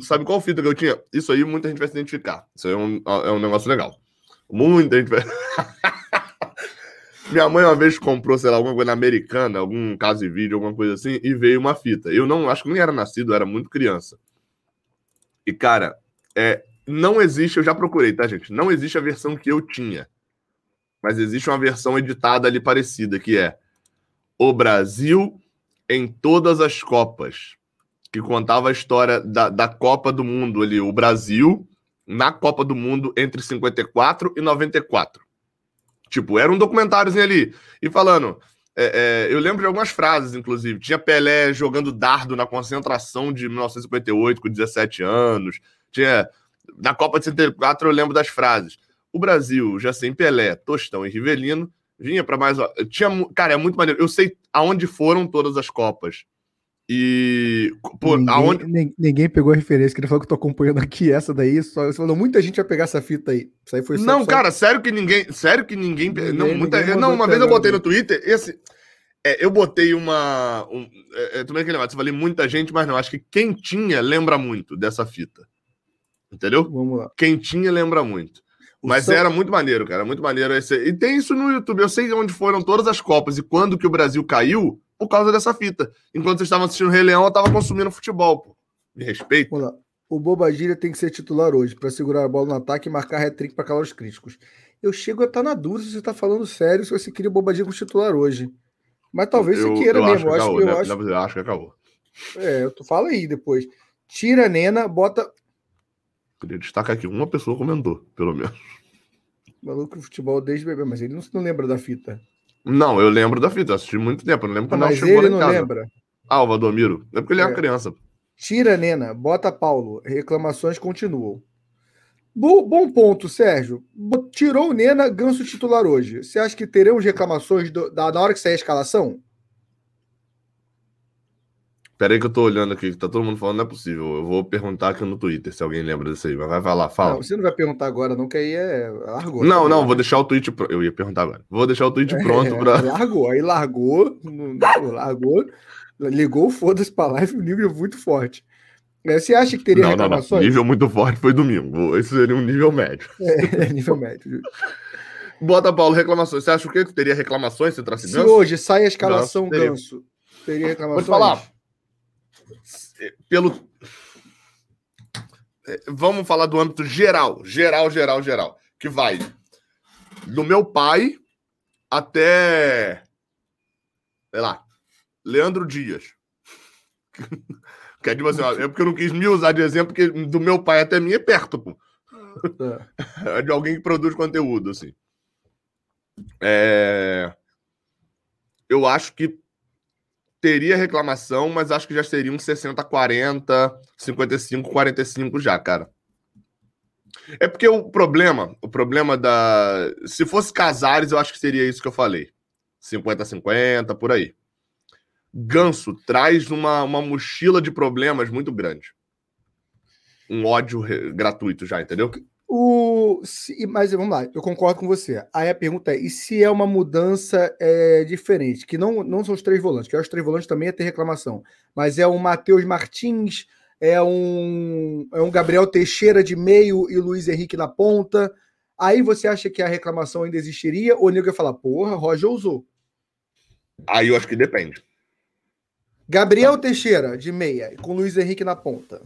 Sabe qual fita que eu tinha? Isso aí muita gente vai se identificar. Isso aí é um, é um negócio legal. Muita gente vai. Minha mãe uma vez comprou, sei lá, alguma coisa americana, algum caso de vídeo, alguma coisa assim, e veio uma fita. Eu não, acho que nem era nascido, era muito criança. E, cara, é, não existe, eu já procurei, tá, gente? Não existe a versão que eu tinha. Mas existe uma versão editada ali parecida, que é O Brasil em todas as Copas. Que contava a história da, da Copa do Mundo ali, o Brasil na Copa do Mundo entre 54 e 94. Tipo, era um documentáriozinho ali. E falando. É, é, eu lembro de algumas frases, inclusive. Tinha Pelé jogando dardo na concentração de 1958, com 17 anos. Tinha. Na Copa de 74, eu lembro das frases. O Brasil, já sem Pelé, Tostão e Rivelino, vinha para mais. Tinha, cara, é muito maneiro. Eu sei aonde foram todas as Copas. E pô, ninguém, aonde... ninguém pegou a referência, que ele falou que eu tô acompanhando aqui essa daí. Só, você falou, muita gente vai pegar essa fita aí. Isso aí foi Não, só, cara, sério que ninguém. Sério que ninguém. ninguém não, muita, ninguém não uma vez eu botei no Twitter, esse. É, eu botei uma. Um, é, é, também aquele negócio, eu falei muita gente, mas não. Acho que quem tinha lembra muito dessa fita. Entendeu? Vamos lá. Quem tinha lembra muito. Mas São... era muito maneiro, cara. Muito maneiro. Esse... E tem isso no YouTube. Eu sei onde foram todas as Copas e quando que o Brasil caiu por causa dessa fita. Enquanto vocês estavam assistindo o Rei Leão, eu estava consumindo futebol, pô. Me respeito. Vamos lá. O Bobadilha tem que ser titular hoje para segurar a bola no ataque e marcar hat-trick para calar os críticos. Eu chego a estar tá na dúvida se você está falando sério, se você queria o Bobadilha como titular hoje. Mas talvez eu, você queira eu mesmo. Acho que eu, acho, eu acho que acabou. É, tu fala aí depois. Tira a Nena, bota. Queria destacar aqui, uma pessoa comentou, pelo menos. Maluco futebol desde bebê, mas ele não, não lembra da fita. Não, eu lembro da fita, assisti muito tempo, não lembro quando ela chegou ele não casa. lembra. Ah, o Valdomiro. É porque ele é, é uma criança. Tira, Nena, bota Paulo. Reclamações continuam. Bo bom ponto, Sérgio. Tirou o Nena, ganso titular hoje. Você acha que teremos reclamações do, da, na hora que sair a escalação? Pera aí que eu tô olhando aqui, que tá todo mundo falando, não é possível. Eu vou perguntar aqui no Twitter se alguém lembra disso aí. Mas vai falar, fala. Não, você não vai perguntar agora, não, que aí é. Largou. Não, tá não, vou deixar o tweet. Pro... Eu ia perguntar agora. Vou deixar o tweet é, pronto pra. Largou, aí largou, largou, ligou, foda-se pra live, um nível muito forte. É, você acha que teria não, reclamações? Não, não. Nível muito forte foi domingo. Esse seria um nível médio. É, nível médio. Bota, Paulo, reclamações. Você acha o quê? Que teria reclamações se trouxe Se hoje sai a escalação Ganso, Ganso teria reclamações? Pode falar pelo. É, vamos falar do âmbito geral, geral, geral, geral. Que vai do meu pai até. Sei lá. Leandro Dias. que é tipo assim, ó, é porque eu não quis me usar de exemplo, porque do meu pai até mim é perto, pô. É. é de alguém que produz conteúdo, assim. É... Eu acho que teria reclamação, mas acho que já seria um 60-40, 55-45 já, cara. É porque o problema, o problema da. Se fosse Casares, eu acho que seria isso que eu falei. 50-50, por aí. Ganso traz uma, uma mochila de problemas muito grande. Um ódio gratuito já, entendeu? O, se, mas vamos lá, eu concordo com você. Aí a pergunta é: e se é uma mudança é, diferente? Que não, não são os três volantes, que os três volantes também ia ter reclamação, mas é um Matheus Martins, é um, é um Gabriel Teixeira de meio e Luiz Henrique na ponta. Aí você acha que a reclamação ainda existiria? Ou o nego ia falar, porra, Roger usou? Aí eu acho que depende. Gabriel Teixeira de meia, com Luiz Henrique na ponta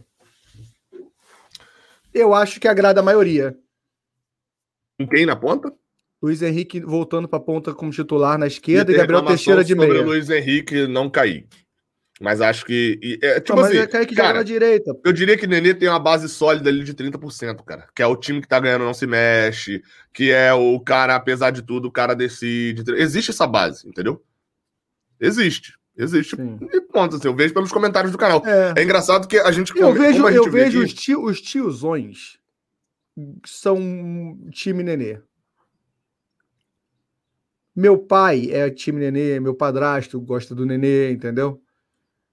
eu acho que agrada a maioria. Quem na ponta? Luiz Henrique voltando para a ponta como titular na esquerda e, e Gabriel Teixeira de meia. Luiz Henrique não cair. Mas acho que. É, tipo não, assim, mas é que cara, na direita. Eu diria que o Nenê tem uma base sólida ali de 30%, cara. Que é o time que tá ganhando não se mexe. Que é o cara, apesar de tudo, o cara decide. Existe essa base, entendeu? Existe. Existe. Sim. E ponto, assim, eu vejo pelos comentários do canal. É. É engraçado que a gente. Eu como vejo, a gente eu vejo aqui- os, tio, os tiozões são time nenê. Meu pai é time nenê, meu padrasto gosta do nenê, entendeu?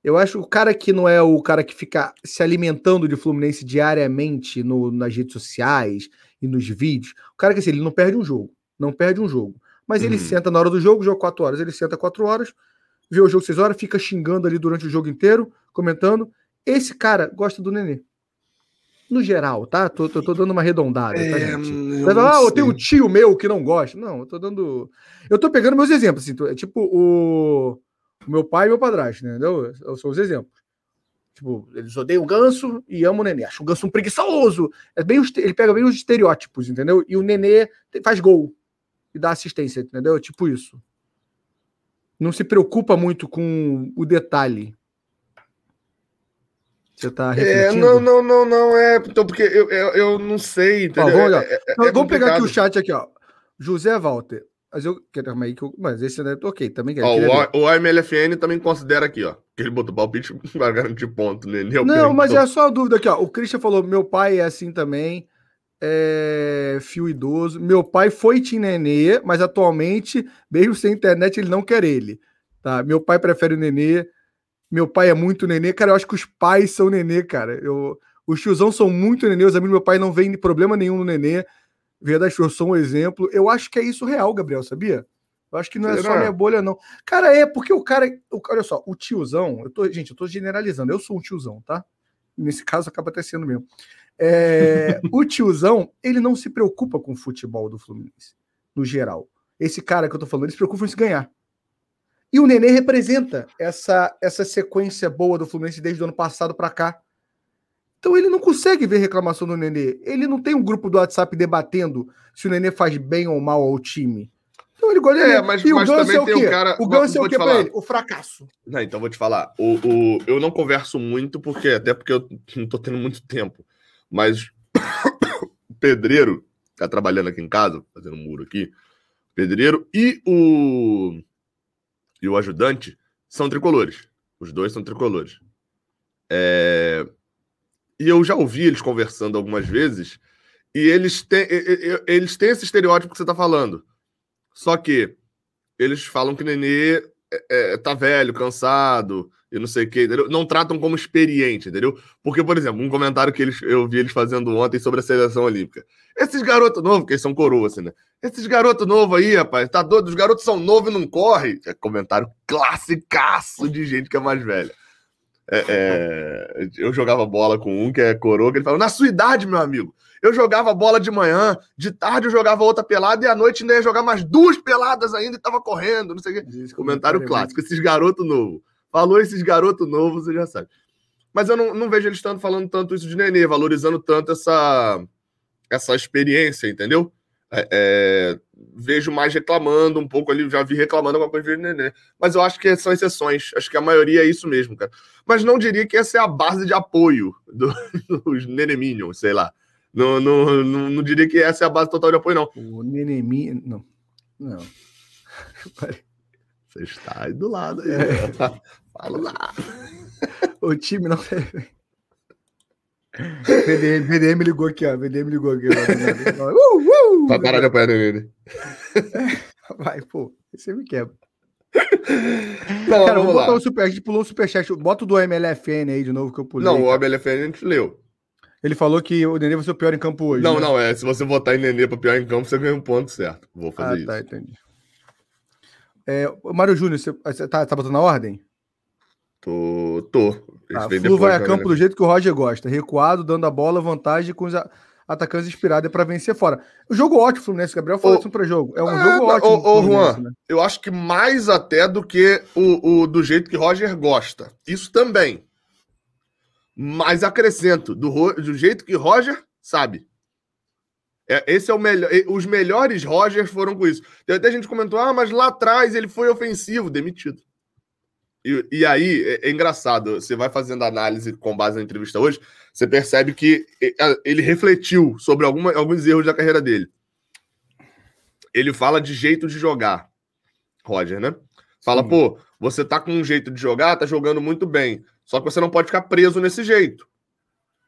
Eu acho o cara que não é o cara que fica se alimentando de Fluminense diariamente no- nas redes sociais e nos vídeos. O cara que assim, ele não perde um jogo. Não perde um jogo. Mas ele Uhum. senta na hora do jogo, joga quatro horas. Ele senta quatro horas, vê o jogo seis horas, fica xingando ali durante o jogo inteiro, comentando. Esse cara gosta do nenê. No geral, tá? Tô, tô, tô dando uma arredondada, tá, É, gente? eu Você fala, não ah, eu tenho um tio meu que não gosta. Não, eu tô dando. Eu tô pegando meus exemplos, assim, é tipo o... o meu pai e meu padrasto, né, entendeu? Eu sou os exemplos. Tipo, eles odeiam o ganso e amam o nenê. Acham o ganso um preguiçoso. É bem os- ele pega bem os estereótipos, entendeu? E o nenê faz gol e dá assistência, entendeu? Tipo isso. Não se preocupa muito com o detalhe. Você tá É, refletindo? não, não, não, não, é. Então, porque eu, eu, eu não sei, Ó, entendeu? vamos, lá. É- é- é vamos pegar aqui o chat aqui, ó. José Walter. Mas eu. Calma aí que eu. Mas esse é ok, também quero. Ó, o, o AMLFN também considera aqui, ó. Que ele botou palpite para garantir ponto, né? Nem o Não, mas é só uma dúvida aqui, ó. O Christian falou: meu pai é assim também. É fio idoso. Meu pai foi Tim Nenê, mas atualmente, mesmo sem internet, ele não quer ele. Tá? Meu pai prefere o Nenê. Meu pai é muito Nenê. Cara, eu acho que os pais são Nenê, cara. Eu, os tiozão são muito Nenê. Os amigos do meu pai não veem problema nenhum no Nenê. Verdade, eu sou um exemplo. Eu acho que é isso real, Gabriel, sabia? Eu acho que não é só Será? minha bolha, não. Cara, é porque o cara. o- olha só, o tiozão. Eu tô, gente, eu tô generalizando. Eu sou um tiozão, tá? Nesse caso, acaba até sendo mesmo. É, o tiozão, ele não se preocupa com o futebol do Fluminense, no geral. Esse cara que eu tô falando, ele se preocupa em se ganhar. E o Nenê representa essa, essa sequência boa do Fluminense desde o ano passado para cá. Então ele não consegue ver reclamação do Nenê. Ele não tem um grupo do WhatsApp debatendo se o Nenê faz bem ou mal ao time. Então ele gosta É, mas- e o mas Ganso também é o tem um quê? cara- O Ganso é o quê pra ele? O fracasso. Não, então vou te falar. O, o, eu não converso muito, porque até porque eu não tô tendo muito tempo. Mas o pedreiro que tá trabalhando aqui em casa, fazendo um muro aqui. O pedreiro e o e o ajudante são tricolores. Os dois são tricolores. É, E eu já ouvi eles conversando algumas vezes, e eles têm, eles têm esse estereótipo que você tá falando. Só que eles falam que Nenê é, tá velho, cansado, e não sei o que, entendeu? Não tratam como experiente, entendeu? Porque, por exemplo, um comentário que eles, eu vi eles fazendo ontem sobre a seleção olímpica. Esses garotos novos, que eles são coroas, assim, né? Esses garotos novos aí, rapaz, tá doido? Os garotos são novos e não correm. É comentário classicaço de gente que é mais velha. É, é, eu jogava bola com um que é coroa, que ele falou: na sua idade, meu amigo, eu jogava bola de manhã, de tarde eu jogava outra pelada e à noite ainda ia jogar mais duas peladas ainda e tava correndo, não sei o quê. Comentário clássico, esses garotos novos. Falou esses garotos novos, você já sabe. Mas eu não, não vejo eles tanto falando tanto isso de Nenê, valorizando tanto essa, essa experiência, entendeu? É, é, vejo mais reclamando um pouco ali, já vi reclamando alguma coisa de Nenê. Mas eu acho que são exceções. Acho que a maioria é isso mesmo, cara. Mas não diria que essa é a base de apoio do- dos Neneminions, sei lá. Não, não, não, não diria que essa é a base total de apoio, não. O Nenemi. Não. Não. Você está aí do lado aí. É. Fala lá. O time não. VDM, VDM ligou aqui, ó. VDM ligou aqui. Ó. Uh, uh! Vai parar de apoiar nele. Vai, pô. Você me quebra. Não, Cara, vamos vou botar lá. o super. A gente pulou o superchat. Bota o do MLFN aí de novo que eu pulei. Não, o ABLFN a gente leu. Ele falou que o Nenê vai ser o pior em campo hoje. Não, né? não, é. Se você votar em Nenê pra pior em campo, você ganha um ponto certo. Vou Ah, fazer tá, isso. entendi. É, Mário Júnior, você, você tá, tá botando na ordem? Tô. tô. Vem Flu vai a né, campo do Nenê? jeito que o Roger gosta, recuado, dando a bola, vantagem com os atacantes inspirados para vencer fora. O jogo ótimo, Fluminense. Gabriel falou isso para jogo. É um é, jogo tá, ótimo. ô, ô, Juan, né? Eu acho que mais até do que o, o do jeito que Roger gosta. Isso também. Mas acrescento, do, do jeito que Roger sabe. É, esse é o melhor. Os melhores Rogers foram com isso. Tem até gente comentou: ah, mas lá atrás ele foi ofensivo, demitido. E, e aí é, é engraçado, você vai fazendo análise com base na entrevista hoje, você percebe que ele refletiu sobre alguma, alguns erros da carreira dele. Ele fala de jeito de jogar, Roger, né? Fala, Sim. pô, você tá com um jeito de jogar, tá jogando muito bem. Só que você não pode ficar preso nesse jeito.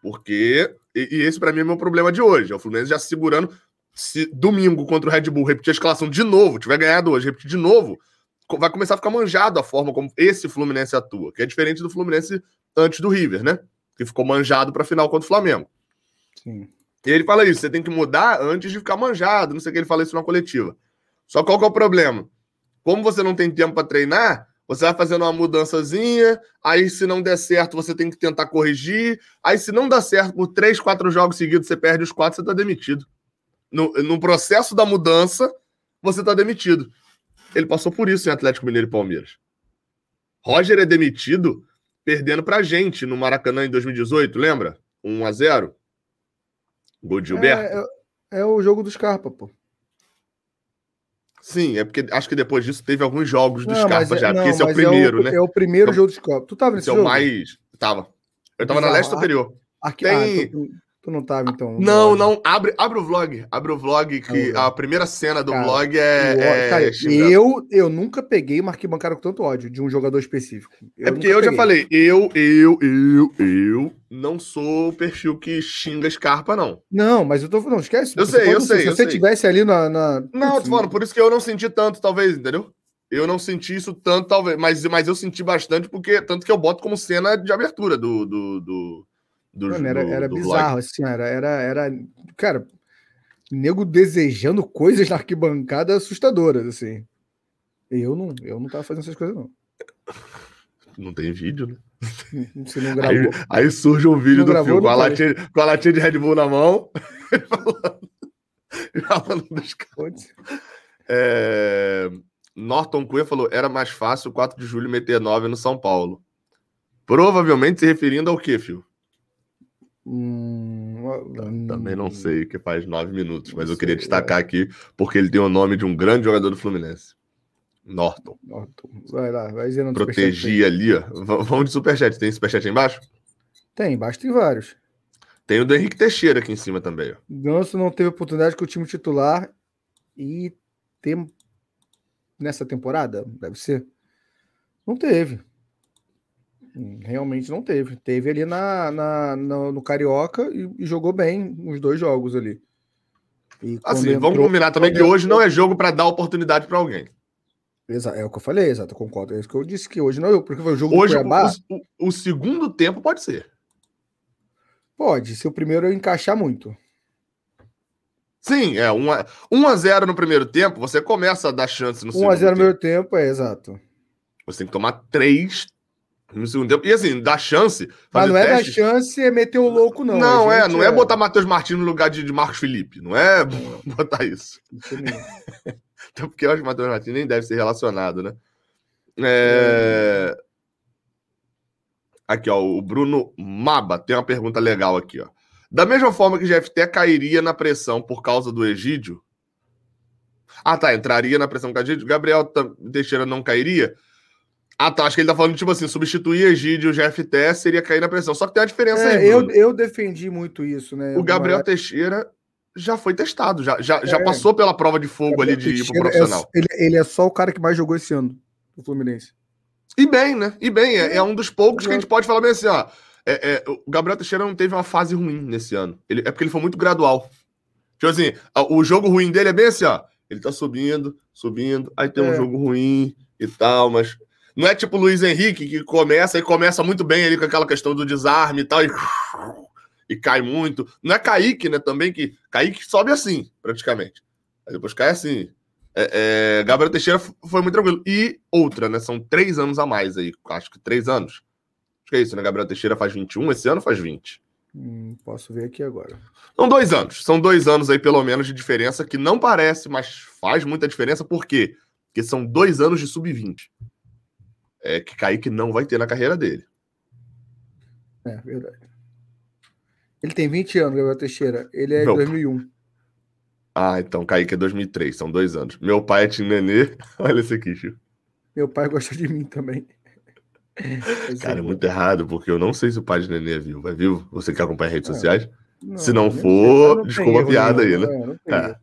Porque. E, e esse pra mim é o meu problema de hoje. É o Fluminense já segurando. Se domingo contra o Red Bull repetir a escalação de novo, tiver ganhado hoje, repetir de novo, vai começar a ficar manjado a forma como esse Fluminense atua, que é diferente do Fluminense antes do River, né? Que ficou manjado pra final contra o Flamengo. Sim. E ele fala isso, você tem que mudar antes de ficar manjado, não sei o que, ele fala isso na coletiva. Só qual que é o problema? Como você não tem tempo para treinar, você vai fazendo uma mudançazinha, aí se não der certo, você tem que tentar corrigir, aí se não dá certo por três, quatro jogos seguidos, você perde os quatro, você tá demitido. No, no processo da mudança, você tá demitido. Ele passou por isso em Atlético Mineiro e Palmeiras. Roger é demitido perdendo pra gente no Maracanã em 2018, lembra? 1 a 0 Gol de Gilberto. É, é, é o jogo do Scarpa, pô. Sim, é porque acho que depois disso teve alguns jogos do Não, Scarpa é- já, não, porque esse é o primeiro, né? É o primeiro Então- jogo do Scarpa. Tu tava nesse Esse é o jogo? mais. Tava. Eu tava na leste superior. Aqui, tem- ah, então tu, não tava, então. Não, não. Abre, abre o vlog. Abre o vlog, que a primeira cena do Cara, vlog é. É xingando. eu, eu nunca peguei uma arquibancada com tanto ódio de um jogador específico. É porque eu já peguei. falei, eu, eu, eu, eu não sou o perfil que xinga Scarpa, não. Não, mas eu tô falando, não, esquece. Eu sei, eu sei, Se eu você sei. tivesse ali na. na... Não, eu tô falando, por isso que eu não senti tanto, talvez, entendeu? Eu não senti isso tanto, talvez, mas, mas eu senti bastante, porque tanto que eu boto como cena de abertura do. do, do, do, Mano, era, do- era do bizarro, assim, era, era, era. Cara, nego desejando coisas na arquibancada assustadoras, assim. Eu não, eu não tava fazendo essas coisas, não. Não tem vídeo, né? Você não Aí, gravou. aí surge um vídeo do gravou, filme com a, latinha, com a latinha de Red Bull na mão. falando, falando dos caras. É, Norton Cunha falou: era mais fácil 4 de julho meter 9 no São Paulo. Provavelmente se referindo ao quê, filho? Hum, Também não hum, sei, que faz 9 minutos, mas eu queria destacar aqui porque ele tem o nome de um grande jogador do Fluminense. Norton. Norton. Vai lá, vai aí. Protegia ali, ó. V- Vamos de superchat. Tem superchat aí embaixo? Tem, embaixo tem vários. Tem o do Henrique Teixeira aqui em cima também, ó. Ganso não teve oportunidade com o time titular e tem nessa temporada, deve ser. Não teve. Realmente não teve. Teve ali na, na- na- no Carioca e, e jogou bem os dois jogos ali. Assim, vamos entrou- combinar também que hoje não é jogo para dar oportunidade para alguém. Exa- É o que eu falei, exato, eu concordo. É isso que eu disse que hoje não é porque foi o jogo Hoje, do Cuiabá. o, o- o segundo tempo pode ser. Pode, se o primeiro eu encaixar muito. Sim, é 1 a, 1 a 0 no primeiro tempo, você começa a dar chance no 1x0 segundo no tempo. meu tempo, é exato. Você tem que tomar 3 no segundo tempo. E assim, dar chance. Mas não é da testes. chance é meter o louco, não. Não, é, não é botar Matheus Martins no lugar de, de Marcos Felipe. Não é botar isso. Até porque eu acho que o Matheus Martins nem deve ser relacionado, né? É... Aqui, ó, o Bruno Maba tem uma pergunta legal aqui, ó. Da mesma forma que GFT cairia na pressão por causa do Egídio. Ah, tá, entraria na pressão com o Egídio. Gabriel Teixeira não cairia? Ah, tá, acho que ele tá falando, tipo assim, substituir Egídio e GFT seria cair na pressão. Só que tem uma diferença É, aí, eu, eu defendi muito isso, né? O Gabriel Teixeira já foi testado, já, já, já É. passou pela prova de fogo ali de ir pro é- profissional. ele, ele é só o cara que mais jogou esse ano do Fluminense. E bem, né? E bem, é, é um dos poucos que a gente pode falar bem assim, ó. É, é, o Gabriel Teixeira não teve uma fase ruim nesse ano. Ele, é porque ele foi muito gradual. Tipo assim, o jogo ruim dele é bem assim, ó. Ele tá subindo, subindo, aí tem um É. jogo ruim e tal, mas. Não é tipo o Luiz Henrique, que começa e começa muito bem ali com aquela questão do desarme e tal, e, e cai muito. Não é Kaique, né? Também que. Kaique sobe assim, praticamente. Aí depois cai assim. É, é, Gabriel Teixeira foi muito tranquilo. E outra, né? São três anos a mais aí. Acho que três anos. Acho que é isso, né? Gabriel Teixeira faz 21, esse ano faz 20. Hum, posso ver aqui agora. São dois anos. São dois anos aí, pelo menos, de diferença, que não parece, mas faz muita diferença. Por quê? Porque são dois anos de sub-20. É que Kaique não vai ter na carreira dele. É, verdade. Ele tem 20 anos, Gabriel Teixeira. Ele é de Não. 2001. Ah, então Kaique é 2003, são dois anos. Meu pai é Tim Nenê. Olha esse aqui, Chico. Meu pai gosta de mim também. Cara, é muito errado, porque eu não sei se o pai de Nenê é vivo. É vivo? Você que acompanha redes É. sociais? Não, Se não for, tem desculpa a erro piada aí, né? é, não É.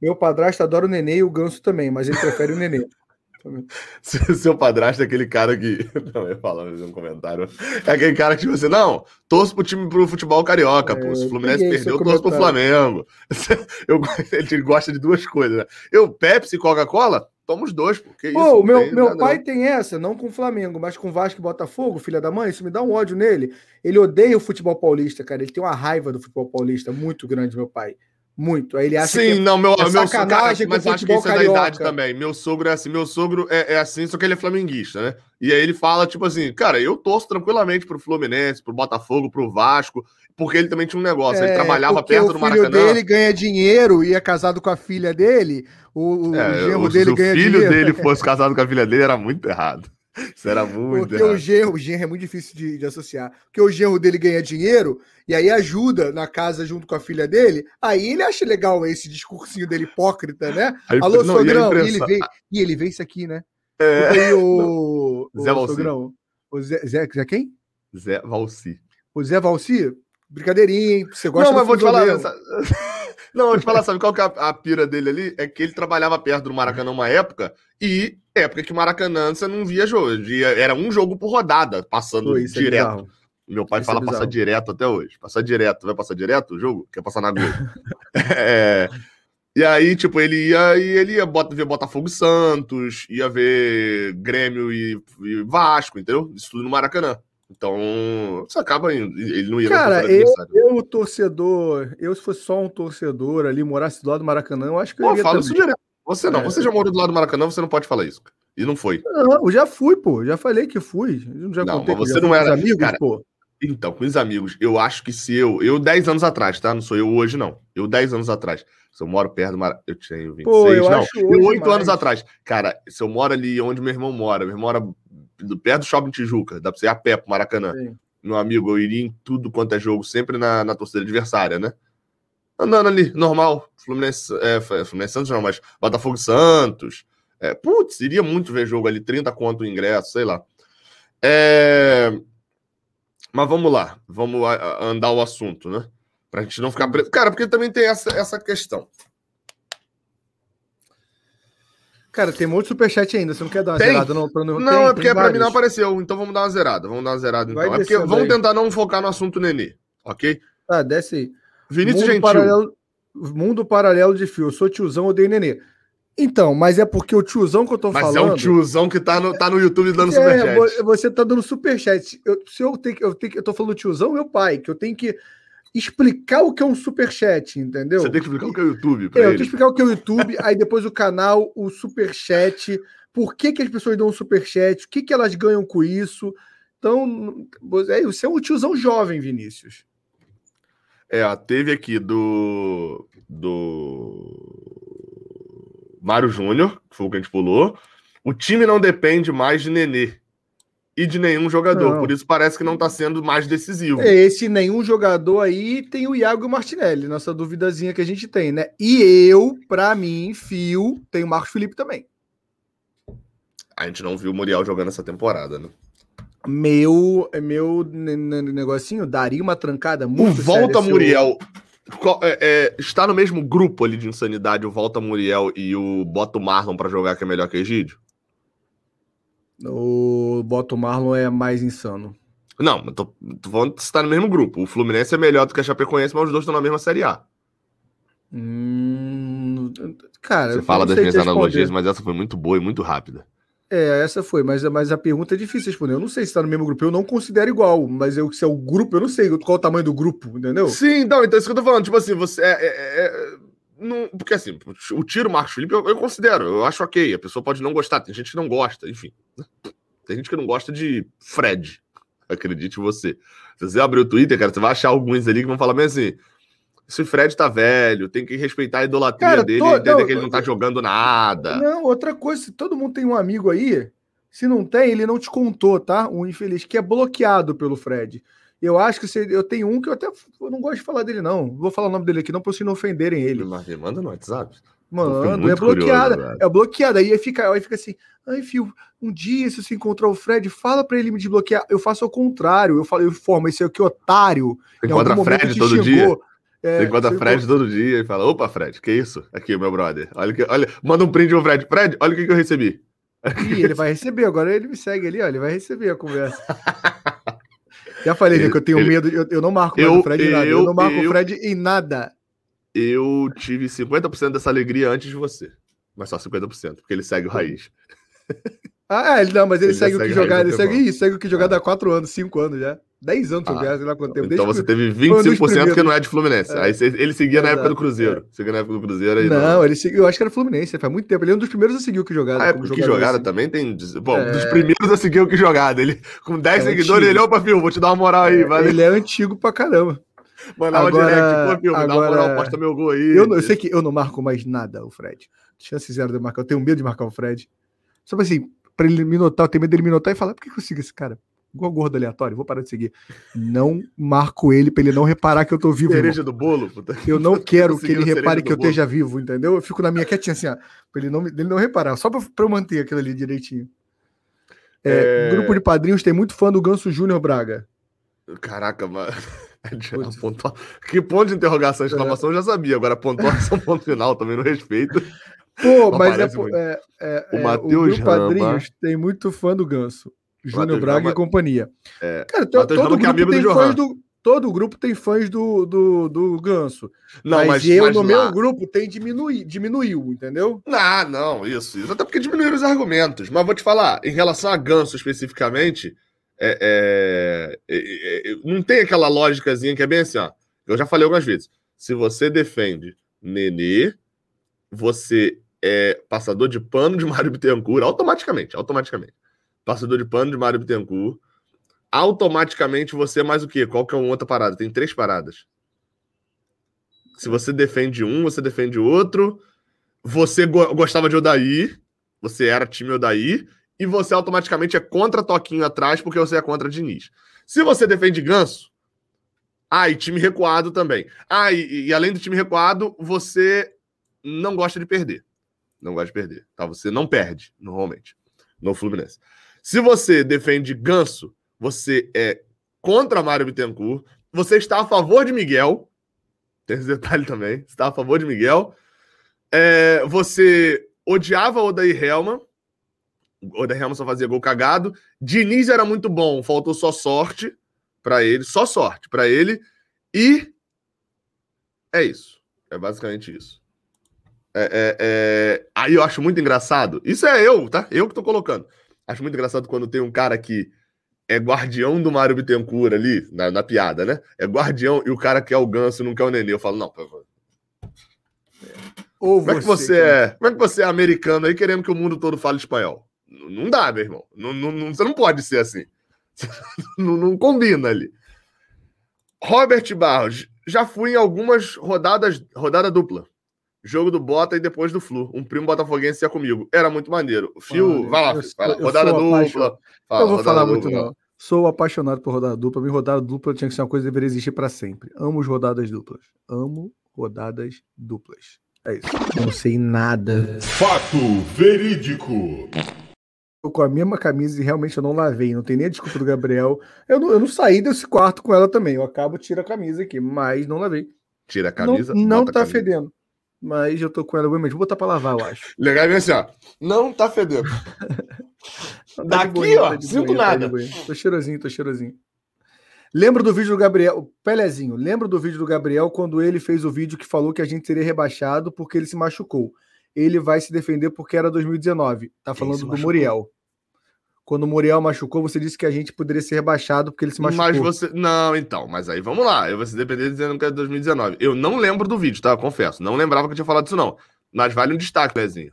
Meu padrasto adora o Nenê e o Ganso também, mas ele prefere o Nenê. Seu padrasto é aquele cara que. Não, eu falo um comentário. É aquele cara que, tipo assim, não, torço pro time pro futebol carioca, é, pô. Se o Fluminense perdeu, eu torço pro Flamengo. Eu, ele gosta de duas coisas, né? Eu, Pepsi e Coca-Cola, toma os dois, porque isso. Pô, meu, meu pai não. tem essa, não com o Flamengo, mas com Vasco e Botafogo, filha da mãe, isso me dá um ódio nele. Ele odeia o futebol paulista, cara. Ele tem uma raiva do futebol paulista muito grande, meu pai. Muito. Aí ele acha Sim, que não, meu, é meu sacanagem cara, mas acho que isso carioca. é da idade também. Meu sogro é assim, meu sogro é, é, assim, só que ele é flamenguista, né? E aí ele fala, tipo assim, cara, eu torço tranquilamente pro Fluminense, pro Botafogo, pro Vasco, porque ele também tinha um negócio, é, ele trabalhava perto do Maracanã. O filho dele ganha dinheiro e é casado com a filha dele, o, o é, genro dele ganha dinheiro. Se o filho dele fosse casado com a filha dele, era muito errado. Isso era muito Porque errado. o genro, o genro é muito difícil de, de, associar. Porque o genro dele ganha dinheiro e aí ajuda na casa junto com a filha dele. Aí ele acha legal esse discursinho dele hipócrita, né? Aí, Alô, não, sogrão. E, ele vê, e ele vê isso aqui, né? É. O, o, Zé Valci. Sogrão. O Zé, Zé, Zé quem? Zé Valci. O Zé Valci? Brincadeirinha, hein? Você gosta Não, mas vou te falar. Essa... Não, vou te falar, sabe qual que é a, pira dele ali? É que ele trabalhava perto do Maracanã uma época, e época que o Maracanã você não via jogo. Era um jogo por rodada, passando Pô, é direto. É Meu pai isso fala é passar direto até hoje. Passar direto. Vai passar direto o jogo? Quer passar na Globo. é, e aí, tipo, ele ia e ele ia ver Botafogo e Santos, ia ver Grêmio e, e Vasco, entendeu? Isso tudo no Maracanã. Então, você acaba indo. Ele não ia Cara, eu, eu, torcedor, eu se fosse só um torcedor ali, morasse do lado do Maracanã, eu acho que eu pô, fala isso direto. Você não, é. você já morou do lado do Maracanã, você não pode falar isso. E não foi. Não, eu já fui, pô. Já falei que fui. Eu já não, contei mas você não era. amigos, cara, pô. Então, com os amigos, eu acho que se eu. Eu, 10 anos atrás, tá? Não sou eu hoje, não. Eu, 10 anos atrás. Se eu moro perto do Maracanã. Eu tenho 26, pô, eu não. Eu, 8 anos atrás. Cara, se eu moro ali onde meu irmão mora, meu irmão mora perto do Shopping Tijuca, dá pra você ir a pé pro Maracanã. Sim. Meu amigo, eu iria em tudo quanto é jogo, sempre na, na torcida adversária, né? Andando ali, normal. Fluminense, é, Fluminense Santos não, mas Botafogo Santos. É, putz, iria muito ver jogo ali, 30 conto o ingresso, sei lá. É... Mas vamos lá, vamos andar o assunto, né? Pra gente não ficar preso. Cara, porque também tem essa, essa questão. Cara, tem muito superchat ainda. Você não quer dar uma tem? zerada? Não, não, não tem, é porque pra mim não apareceu. Então vamos dar uma zerada. Vamos dar uma zerada então. É porque vamos tentar não focar no assunto Nenê, ok? Tá, desce aí. Vinícius mundo Gentil. Paralelo, mundo paralelo de fio. Eu sou tiozão, odeio Nenê. Então, mas é porque o tiozão que eu tô mas falando. Mas é um tiozão que tá no, tá no YouTube dando é, superchat. Você tá dando superchat. Eu, se eu tenho, eu tenho, eu tô falando tiozão, meu pai, que eu tenho que explicar o que é um superchat, entendeu? Você tem que explicar o que é o YouTube. É, eu tenho que explicar o que é o YouTube, aí depois o canal, o superchat, por que, que as pessoas dão um superchat, o que, que elas ganham com isso. Então, é, você é um tiozão jovem, Vinícius. É, teve aqui do. do. Mário Júnior, que foi o que a gente pulou. O time não depende mais de Nenê e de nenhum jogador. Não. Por isso parece que não está sendo mais decisivo. É, esse nenhum jogador aí tem o Iago e o Martinelli, nossa duvidazinha que a gente tem, né? E eu, para mim, fio, tem o Marcos Felipe também. A gente não viu o Muriel jogando essa temporada, né? Meu, meu negocinho daria uma trancada muito. O Volta Muriel é, é, está no mesmo grupo ali de insanidade o Volta Muriel e o Bota Marlon para jogar que é melhor que Egídio? O Boto Marlon é mais insano. Não, tô, tô falando que está no mesmo grupo. O Fluminense é melhor do que a Chapecoense, mas os dois estão na mesma Série A. Hum, cara, você fala das minhas analogias, mas essa foi muito boa e muito rápida. É, essa foi, mas, mas a pergunta é difícil responder. Eu não sei se está no mesmo grupo, eu não considero igual, mas eu, se é o grupo, eu não sei qual o tamanho do grupo, entendeu? Sim, não, então é isso que eu tô falando. Tipo assim, você. É, é, é não, porque assim, o tiro Marcos Felipe eu, eu, considero, eu acho ok. A pessoa pode não gostar, tem gente que não gosta, enfim. Tem gente que não gosta de Fred, acredite você. Se você abrir o Twitter, cara, você vai achar alguns ali que vão falar bem assim: esse Fred tá velho, tem que respeitar a idolatria cara, dele, tô, entender não, que ele não tá jogando nada. Não, outra coisa, se todo mundo tem um amigo aí, se não tem, ele não te contou, tá? Um infeliz que é bloqueado pelo Fred. Eu acho que você, eu tenho um que eu até eu não gosto de falar dele, não. Vou falar o nome dele aqui, não para vocês não ofenderem ele. Mas manda no WhatsApp. Mano, é bloqueada. Curioso, é bloqueada. Aí fica, aí fica assim. Ai, filho, um dia se você encontrar o Fred, fala para ele me desbloquear. Eu faço ao contrário. Eu falo, eu formo esse aqui, otário. Você encontra Fred todo chegou. dia. É, você encontra você Fred encontra... todo dia e fala: opa, Fred, que isso? Aqui, meu brother. Olha, que, olha, manda um print pro Fred. Fred, olha o que, que eu recebi. Ih, ele vai receber, agora ele me segue ali, ó, ele vai receber a conversa. Já falei, ele, que eu tenho ele, medo, eu, eu não marco eu, o Fred em nada. Eu, eu não marco eu, o Fred em nada. Eu tive 50% dessa alegria antes de você. Mas só 50%, porque ele segue o Raiz. Ah, é, não, mas ele, ele segue o que jogar, ele segue, isso, segue o que jogar há 4 anos, 5 anos já. 10 anos ah, sei lá quanto tempo. Então você teve 25% que não é de Fluminense. É. Aí ele seguia na época do Cruzeiro. É. Seguia na época do Cruzeiro. Aí não, não, ele seguiu, eu acho que era Fluminense, faz muito tempo. Ele é um dos primeiros a seguir o que jogada. Ah, é porque jogada assim. também tem. Bom, é... dos primeiros a seguir o que jogada. Ele, com 10 é seguidores, antigo. ele, opa, filho, vou te dar uma moral aí, é, Ele é antigo pra caramba. Mandava direct, pô, filho, agora, dá uma moral, posta meu gol aí. Eu, eu sei que eu não marco mais nada, o Fred. Chance zero de marcar. Eu tenho medo de marcar o Fred. Só assim, pra ele me notar, eu tenho medo dele me notar e falar: por que, que eu sigo esse cara? igual gordo aleatório, vou parar de seguir. Não marco ele para ele não reparar que eu tô vivo. Cereja do bolo? Puta. Eu não quero que ele repare que eu bolo. esteja vivo, entendeu? Eu fico na minha quietinha assim, ó, pra ele não, ele não reparar, só pra, pra eu manter aquilo ali direitinho. É, é... Grupo de padrinhos tem muito fã do Ganso Júnior Braga. Caraca, mano. Que ponto de interrogação, exclamação, é. eu já sabia. Agora, pontuação, ponto final, também no respeito. Pô, mas é, é, é, o Matheus Padrinhos tem muito fã do Ganso. Júnior Braga Rama, e companhia. É, Cara, to, todo, grupo é tem fãs do, todo grupo tem fãs do, do, do Ganso. Não, mas, mas eu, mas no lá... meu grupo, tem diminuir, diminuiu, entendeu? Não, não, isso, isso. Até porque diminuíram os argumentos. Mas vou te falar, em relação a Ganso especificamente, é, é, é, é não tem aquela lógicazinha que é bem assim, ó. Eu já falei algumas vezes. Se você defende Nenê, você é passador de pano de Mário Bittencourt automaticamente, automaticamente passador de pano de Mário Bittencourt, automaticamente você é mais o quê? Qual que é uma outra parada? Tem três paradas. Se você defende um, você defende outro. Você go gostava de Odaí, você era time Odaí, e você automaticamente é contra Toquinho atrás porque você é contra Diniz. Se você defende Ganso, ah, e time recuado também. Ah, e, e além do time recuado, você não gosta de perder. Não gosta de perder, tá? Você não perde, normalmente, no Fluminense. Se você defende Ganso, você é contra Mário Bittencourt, você está a favor de Miguel, tem esse detalhe também, está a favor de Miguel, é, você odiava Odair Helman, o Odair Helman só fazia gol cagado, Diniz era muito bom, faltou só sorte para ele, só sorte para ele, e é isso, é basicamente isso. É, é, é... Aí eu acho muito engraçado. Isso é eu, tá? Eu que tô colocando. Acho muito engraçado quando tem um cara que é guardião do Mário Bittencourt ali, na, na, piada, né? É guardião e o cara quer o ganso não quer o nenê. Eu falo, não, por favor. Ou como é que você é? Como é que você é americano aí querendo que o mundo todo fale espanhol? Não dá, meu irmão. Não, não, você não pode ser assim. não, não combina ali. Robert Barros, já fui em algumas rodadas, rodada dupla jogo do Bota e depois do Flu. Um primo botafoguense ia comigo. Era muito maneiro. O Fio, vai lá, vai lá. Rodada dupla. Fala, eu vou falar muito dupla. não. Sou apaixonado por rodada dupla. Minha rodada dupla tinha que ser uma coisa que deveria existir para sempre. Amo as rodadas duplas. Amo rodadas duplas. É isso. Não sei nada. Fato verídico. Tô com a mesma camisa e realmente eu não lavei. Não tem nem a desculpa do Gabriel. Eu não, eu não saí desse quarto com ela também. Eu acabo, tiro a camisa aqui, mas não lavei. Tira a camisa. Não, não tá camisa. fedendo mas eu tô com ela mas Vou botar pra lavar, eu acho. Legal é assim, ó. Não tá fedendo. tá Daqui, ó, tá sinto tá nada. Tá tô cheirosinho, tô cheirosinho. Lembro do vídeo do Gabriel, Pelezinho, lembro do vídeo do Gabriel quando ele fez o vídeo que falou que a gente seria rebaixado porque ele se machucou. Ele vai se defender porque era 2019. Tá falando do Muriel. Quando o Muriel machucou, você disse que a gente poderia ser rebaixado porque ele se machucou. Mas você. Não, então, mas aí vamos lá. Eu vou se depender dizendo que é 2019. Eu não lembro do vídeo, tá? Confesso. Não lembrava que eu tinha falado isso, não. Mas vale um destaque, Lezinho.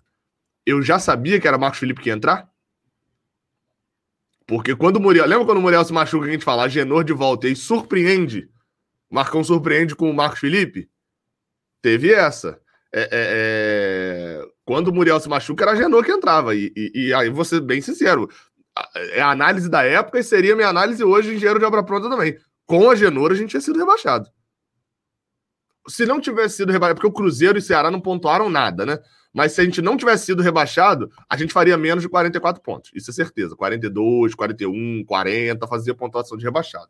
Eu já sabia que era Marcos Felipe que ia entrar? Porque quando o Muriel. Lembra quando o Muriel se machuca que a gente fala, Genor de volta e aí surpreende? Marcão surpreende com o Marcos Felipe? Teve essa. É, é, é... Quando o Muriel se machuca, era Genor que entrava. E, e, e aí, vou ser bem sincero, é a análise da época e seria minha análise hoje engenheiro de obra pronta também. Com a Genoura, a gente tinha sido rebaixado. Se não tivesse sido rebaixado, porque o Cruzeiro e o Ceará não pontuaram nada, né? Mas se a gente não tivesse sido rebaixado, a gente faria menos de 44 pontos. Isso é certeza. 42, 41, 40, fazia pontuação de rebaixado.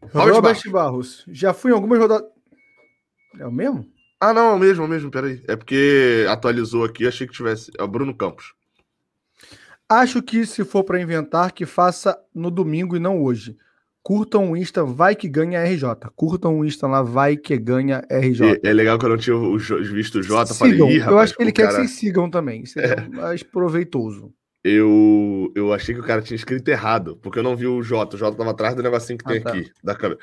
Robert, Robert Barros. Barros. Já fui em algumas rodadas. É o mesmo? Ah, não, é o mesmo, é o mesmo, peraí. É porque atualizou aqui, achei que tivesse. É o Bruno Campos. Acho que se for para inventar, que faça no domingo e não hoje. Curtam o Insta, vai que ganha RJ. Curtam o Insta lá, vai que ganha RJ. É, é legal que eu não tinha visto o Jota. Sigam. Falei, rapaz, eu acho que ele quer cara... que vocês sigam também. Seria é. mais proveitoso. Eu, eu achei que o cara tinha escrito errado, porque eu não vi o Jota. O Jota tava atrás do negocinho que ah, tem tá. aqui, da câmera.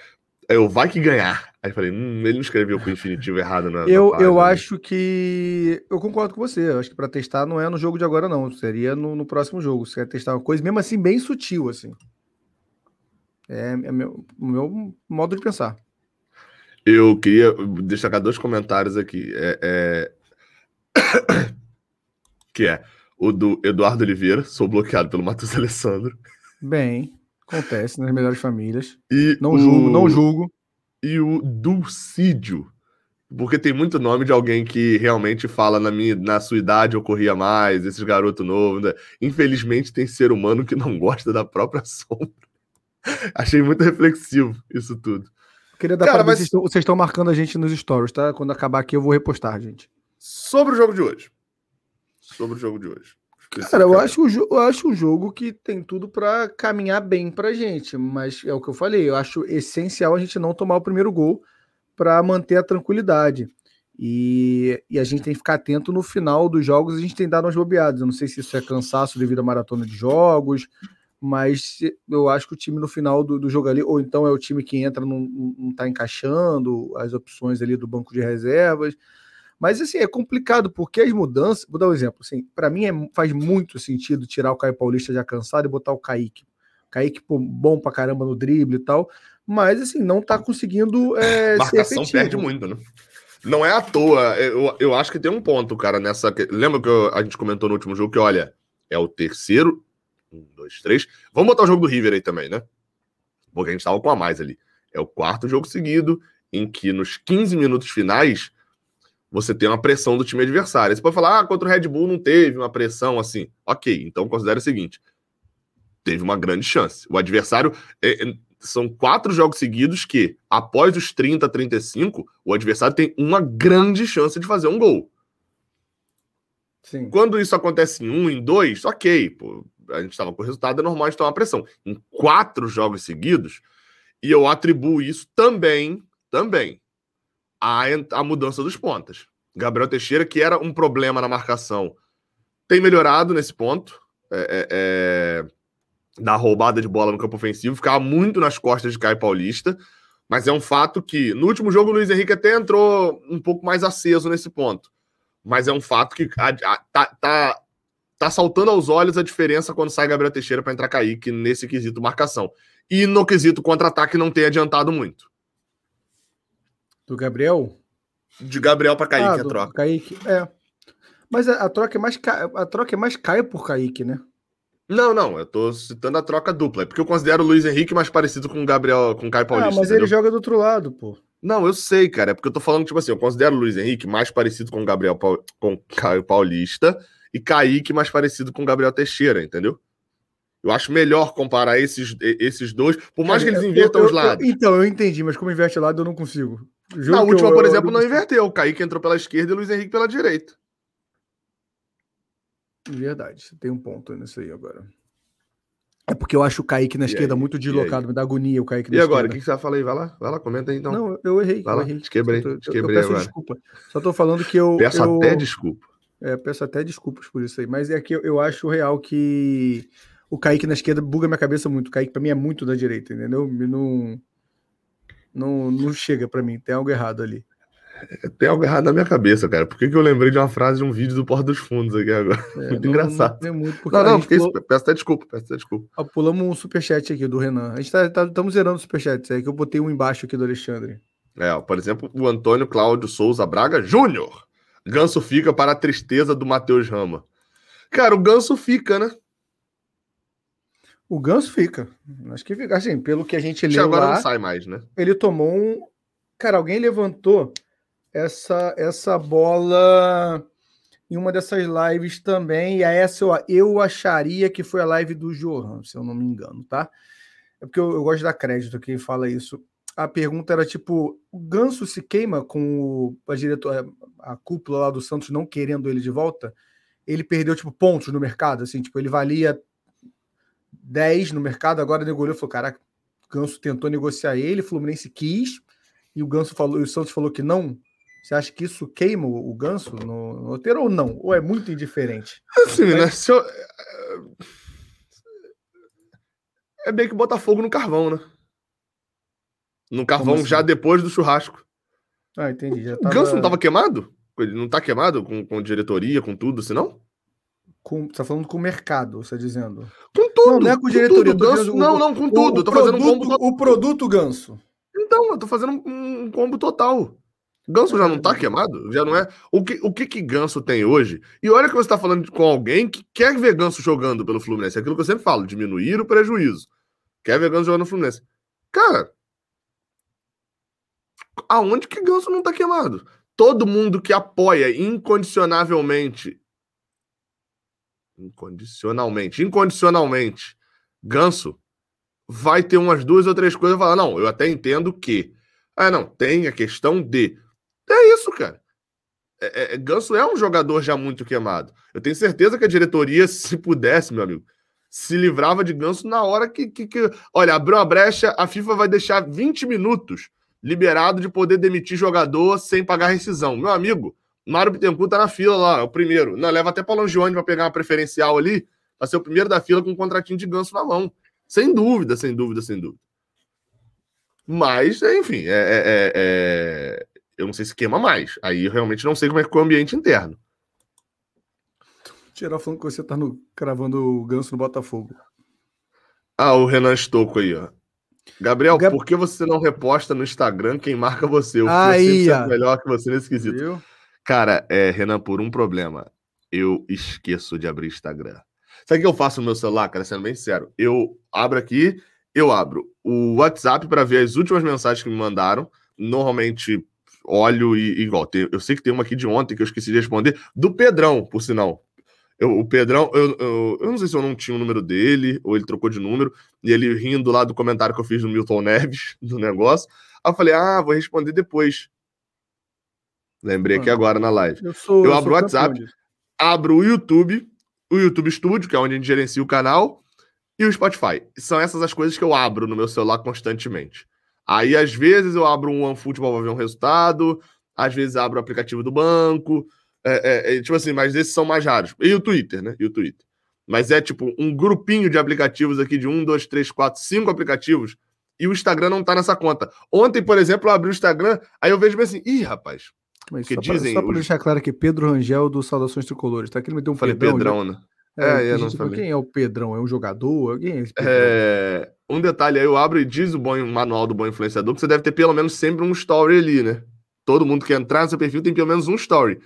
Eu vai que ganhar. Aí falei, hum, ele não escreveu com o infinitivo errado, não. Eu, página, eu acho que. Eu concordo com você. Eu acho que para testar não é no jogo de agora, não. Seria no, no próximo jogo. Você quer testar uma coisa, mesmo assim, bem sutil, assim. É, é meu, o meu modo de pensar. Eu queria destacar dois comentários aqui. É, é... que é o do Eduardo Oliveira, sou bloqueado pelo Matheus Alessandro. Bem, acontece nas melhores famílias. E não o... julgo, não julgo. E o Dulcídio, porque tem muito nome de alguém que realmente fala na minha na sua idade eu corria mais, esses garoto novo. Né? Infelizmente tem ser humano que não gosta da própria sombra. Achei muito reflexivo isso tudo. Queria dar Cara, mas... vocês, estão, vocês estão marcando a gente nos stories, tá? Quando acabar aqui eu vou repostar, gente. Sobre o jogo de hoje. Sobre o jogo de hoje. Cara, eu acho, eu acho um jogo que tem tudo para caminhar bem pra gente, mas é o que eu falei, eu acho essencial a gente não tomar o primeiro gol para manter a tranquilidade. E, e, a gente tem que ficar atento no final dos jogos, a gente tem dado umas bobeadas. Eu não sei se isso é cansaço devido à maratona de jogos, mas eu acho que o time no final do, do jogo ali, ou então é o time que entra, não, não tá encaixando as opções ali do banco de reservas. Mas assim, é complicado, porque as mudanças. Vou dar um exemplo. Assim, para mim é, faz muito sentido tirar o Caio Paulista já cansado e botar o Kaique. Kaique, pô, bom pra caramba no drible e tal. Mas assim, não tá conseguindo. É, Marcação perde muito, né? Não é à toa. Eu, eu acho que tem um ponto, cara, nessa. Lembra que eu, a gente comentou no último jogo que, olha, é o terceiro um, dois, três. Vamos botar o jogo do River aí também, né? Porque a gente tava com a mais ali. É o quarto jogo seguido em que nos 15 minutos finais você tem uma pressão do time adversário. Você pode falar, ah, contra o Red Bull não teve uma pressão assim. Ok, então considere o seguinte: teve uma grande chance. O adversário. É, é são quatro jogos seguidos que, após os 30, 35, o adversário tem uma grande chance de fazer um gol. Sim. Quando isso acontece em um, em dois, ok, pô, a gente estava com o resultado, é normal de tomar pressão. Em quatro jogos seguidos, e eu atribuo isso também, também, à, à mudança dos pontas. Gabriel Teixeira, que era um problema na marcação, tem melhorado nesse ponto. É, é, é, da roubada de bola no campo ofensivo, ficava muito nas costas de Caio Paulista, mas é um fato que no último jogo o Luiz Henrique até entrou um pouco mais aceso nesse ponto. Mas é um fato que a, a, tá, tá tá saltando aos olhos a diferença quando sai Gabriel Teixeira para entrar Kaique nesse quesito marcação. E no quesito contra-ataque não tem adiantado muito. Do Gabriel? De Gabriel para Kaique ah, a troca. Kaique, é. Mas a, a, troca é mais a troca é mais Caio por Kaique, né? Não, não, eu tô citando a troca dupla, é porque eu considero o Luiz Henrique mais parecido com o Gabriel, com o Caio Paulista. Ah, mas entendeu? ele joga do outro lado, pô. Não, eu sei, cara, é porque eu tô falando, tipo assim, eu considero o Luiz Henrique mais parecido com o Gabriel com o Caio Paulista e Kaique mais parecido com Gabriel Teixeira, entendeu? Eu acho melhor comparar esses, esses dois, por mais que eles invertam eu, eu, os lados. Eu, então, eu entendi, mas como inverte lado eu não consigo. Juro Na última, por exemplo, não inverteu. O Kaique entrou pela esquerda e o Luiz Henrique pela direita. Verdade, você tem um ponto nisso aí agora. É porque eu acho o Kaique na e esquerda aí? muito deslocado, me dá agonia o Kaique na e esquerda. E agora, o que você vai falar aí? Vai lá, vai lá, comenta aí então. Não, eu errei. Vai eu lá, errei. Te quebrei, te quebrei eu, eu peço agora. desculpa. Só tô falando que eu. Peço eu... até desculpa. É, peço até desculpas por isso aí, mas é que eu, eu acho real que o Kaique na esquerda buga minha cabeça muito. O Kaique pra mim é muito da direita, entendeu? Não, não, não chega pra mim, tem algo errado ali. Tem algo errado na minha cabeça, cara. Por que, que eu lembrei de uma frase de um vídeo do Porta dos Fundos aqui agora? É, muito não, engraçado. Não, muito não, não pulou... peço até desculpa, peço até desculpa. Ah, pulamos um superchat aqui do Renan. A gente tá, tá, estamos zerando superchats, é que eu botei um embaixo aqui do Alexandre. É, por exemplo, o Antônio Cláudio Souza Braga Júnior. Ganso fica para a tristeza do Matheus Rama. Cara, o Ganso fica, né? O Ganso fica. Acho que fica. Assim, pelo que a gente leu agora lá, não sai mais, né? Ele tomou um... Cara, alguém levantou essa, essa bola em uma dessas lives também. E a essa eu, eu acharia que foi a live do Johan, se eu não me engano, tá? É porque eu, eu gosto de dar crédito quem fala isso. a pergunta era tipo: o Ganso se queima com o, a diretora, a cúpula lá do Santos não querendo ele de volta? Ele perdeu tipo pontos no mercado, assim, tipo, ele valia 10 no mercado, agora negociou falou: caraca, o Ganso tentou negociar ele, o Fluminense quis, e o Ganso falou, e o Santos falou que não. Você acha que isso queima o Ganso no, no roteiro ou não? Ou é muito indiferente? Assim, né? Se eu... É bem que botar fogo no carvão, né? No carvão assim? já depois do churrasco. Ah, entendi. Já tava... O Ganso não tava queimado? Ele não tá queimado com, com diretoria, com tudo, senão? Com, você tá falando com o mercado, você tá dizendo? Com tudo. Não, não é com diretoria. Com tudo, ganso, não, não, com tudo. O, tô produto, fazendo um combo O produto ganso. Então, eu tô fazendo um, um combo total. Ganso já não tá queimado? Já não é? O que, o que que Ganso tem hoje? E olha que você tá falando com alguém que quer ver Ganso jogando pelo Fluminense. É aquilo que eu sempre falo, diminuir o prejuízo. Quer ver Ganso jogando no Fluminense. Cara, aonde que Ganso não tá queimado? Todo mundo que apoia incondicionavelmente incondicionalmente, incondicionalmente, Ganso vai ter umas duas ou três coisas e falar: não, eu até entendo que. Ah, não, tem a questão de. É isso, cara. É, é, Ganso é um jogador já muito queimado. Eu tenho certeza que a diretoria, se pudesse, meu amigo, se livrava de Ganso na hora que, que, que. Olha, abriu uma brecha, a FIFA vai deixar 20 minutos liberado de poder demitir jogador sem pagar rescisão. Meu amigo, Mário Bittencourt tá na fila lá, é o primeiro. Não, leva até para Longione para pegar uma preferencial ali, para ser o primeiro da fila com um contratinho de ganso na mão. Sem dúvida, sem dúvida, sem dúvida. Mas, enfim, é, é, é, é... eu não sei se queima mais. Aí eu realmente não sei como é que é o ambiente interno. Tirar falando que você tá no, cravando o ganso no Botafogo. Ah, o Renan Estouco aí, ó. Gabriel, Gab... por que você não reposta no Instagram quem marca você? O aí, é melhor que você nesse quesito. Viu? Cara, é, Renan, por um problema, eu esqueço de abrir Instagram. Sabe o que eu faço no meu celular, cara? Sendo bem sincero, eu abro aqui, eu abro o WhatsApp para ver as últimas mensagens que me mandaram. Normalmente olho e igual. Eu sei que tem uma aqui de ontem que eu esqueci de responder, do Pedrão, por sinal. Eu, o Pedrão, eu, eu, eu, não sei se eu não tinha o número dele, ou ele trocou de número, e ele rindo lá do comentário que eu fiz no Milton Neves, do negócio. Aí eu falei, ah, vou responder depois. Lembrei aqui agora na live. Eu, sou, eu abro o WhatsApp, abro o YouTube, o YouTube Studio, que é onde a gente gerencia o canal, e o Spotify. São essas as coisas que eu abro no meu celular constantemente. Aí, às vezes, eu abro um OneFootball para ver um resultado, às vezes abro o aplicativo do banco. É, é, é, tipo assim, mas esses são mais raros. E o Twitter, né? E o Twitter. Mas é tipo um grupinho de aplicativos aqui de um, dois, três, quatro, cinco aplicativos. E o Instagram não tá nessa conta. Ontem, por exemplo, eu abri o Instagram, aí eu vejo bem assim, ih, rapaz, mas que só dizem. Pra, só para deixar claro que Pedro Rangel do Saudações Tricolores, tá? aqui ele meteu um Falei Pedrão, Pedrão né? É, é eu não falei. Quem é o Pedrão? É um jogador? Quem é esse É... Um detalhe aí, eu abro e diz o bom manual do bom influenciador que você deve ter pelo menos sempre um story ali, né? Todo mundo que entrar no seu perfil tem pelo menos um story.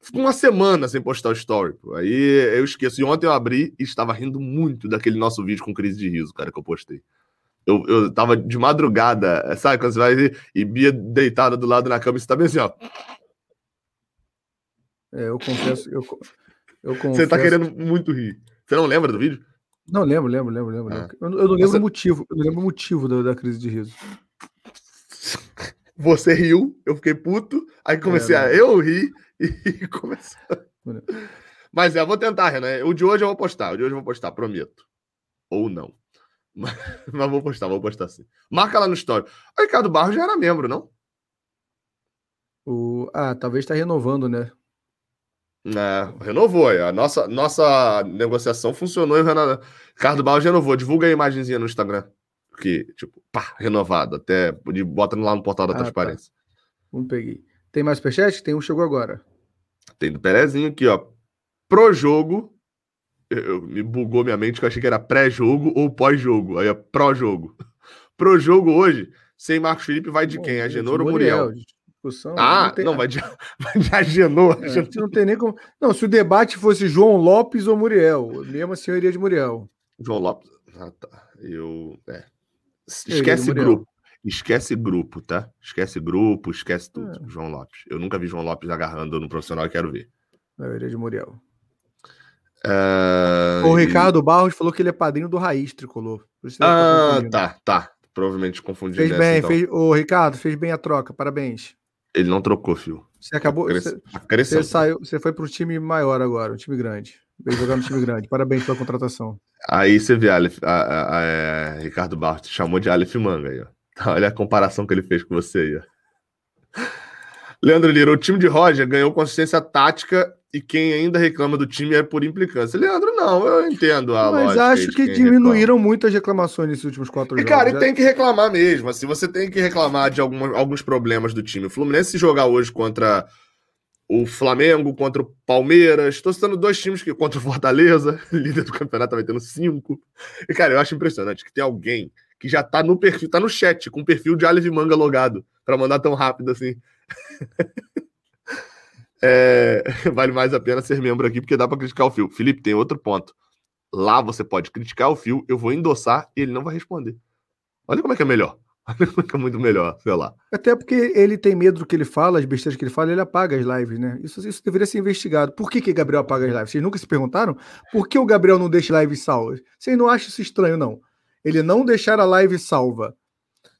Fico uma semana sem postar o story. Pô. Aí eu esqueço. E ontem eu abri e estava rindo muito daquele nosso vídeo com crise de riso, cara, que eu postei. Eu, eu tava de madrugada, sabe? Quando você vai e Bia deitada do lado na cama, você tá bem assim, ó. É, eu confesso, eu, eu confesso... Você tá querendo muito rir. Você não lembra do vídeo? Não, lembro, lembro, lembro, lembro. Ah. Eu, eu, não lembro Você... o motivo, eu não lembro o motivo da, da, crise de riso. Você riu, eu fiquei puto, aí comecei é, a eu rir e começou. Mas é, vou tentar, Renan. O de hoje eu vou postar, o de hoje eu vou postar, prometo. Ou não. Mas, mas vou postar, vou postar sim. Marca lá no story. O Ricardo Barros já era membro, não? O... Ah, talvez está renovando, né? É, renovou. A nossa, nossa negociação funcionou e o Renan... Ricardo Barros renovou. Divulga a imagenzinha no Instagram. Que, tipo, pá, renovado. Até bota lá no portal da ah, tá. transparência. Tá. Vamos peguei. Tem mais superchat? Tem um chegou agora. Tem do Perezinho aqui, ó. Pro jogo. Eu, me bugou minha mente que eu achei que era pré-jogo ou pós-jogo. Aí é pró-jogo. Pro jogo hoje, sem Marcos Felipe, vai de Bom, quem? Agenor ou Muriel? Muriel? discussão. Ah, não, tem... não vai de, vai de Agenor. É, não tem nem como. Não, se o debate fosse João Lopes ou Muriel, mesmo assim eu iria de Muriel. João Lopes. Ah, tá. Eu. É. Esquece eu grupo. Esquece grupo, tá? Esquece grupo, esquece tudo. É. João Lopes. Eu nunca vi João Lopes agarrando no profissional e quero ver. Eu iria de Muriel. Uh, o Ricardo Barros falou que ele é padrinho do Raiz Tricolor. Ah, tá, tá. provavelmente confundi Fez bem, então. fez. Ô, Ricardo, fez bem a troca, parabéns. Ele não trocou, fio. Você acabou. Cres... Você, Tá você saiu, você foi para um time maior agora, um time grande. Veio jogar no time grande. Parabéns pela contratação. Aí você vê, Aleph, a, a- a- é, Ricardo Barros chamou de Aleph Manga aí, ó. Olha a comparação que ele fez com você aí, ó. Leandro Lira, o time de Roger ganhou consistência tática e quem ainda reclama do time é por implicância. Leandro, não, eu entendo a Mas acho que diminuíram muito as reclamações nesses últimos quatro reclama. E, jogos. cara, e Já- tem que reclamar mesmo. Assim, você tem que reclamar de alguns problemas do time. O Fluminense se jogar hoje contra o Flamengo, contra o Palmeiras. Estou citando dois times que contra o Fortaleza, líder do campeonato, vai tendo cinco. E, cara, eu acho impressionante que tem alguém que já tá no perfil, tá no chat, com o perfil de Aleph Manga logado, para mandar tão rápido assim. É, vale mais a pena ser membro aqui, porque dá para criticar o fio. Felipe, tem outro ponto. Lá você pode criticar o fio, eu vou endossar e ele não vai responder. Olha como é que é melhor. Olha como é que é muito melhor, sei lá. Até porque ele tem medo do que ele fala, as besteiras que ele fala, ele apaga as lives, né? Isso, isso deveria ser investigado. Por que, que Gabriel apaga as lives? Vocês nunca se perguntaram? Por que o Gabriel não deixa lives salvas? Vocês não acham isso estranho, não? Ele não deixar a live salva.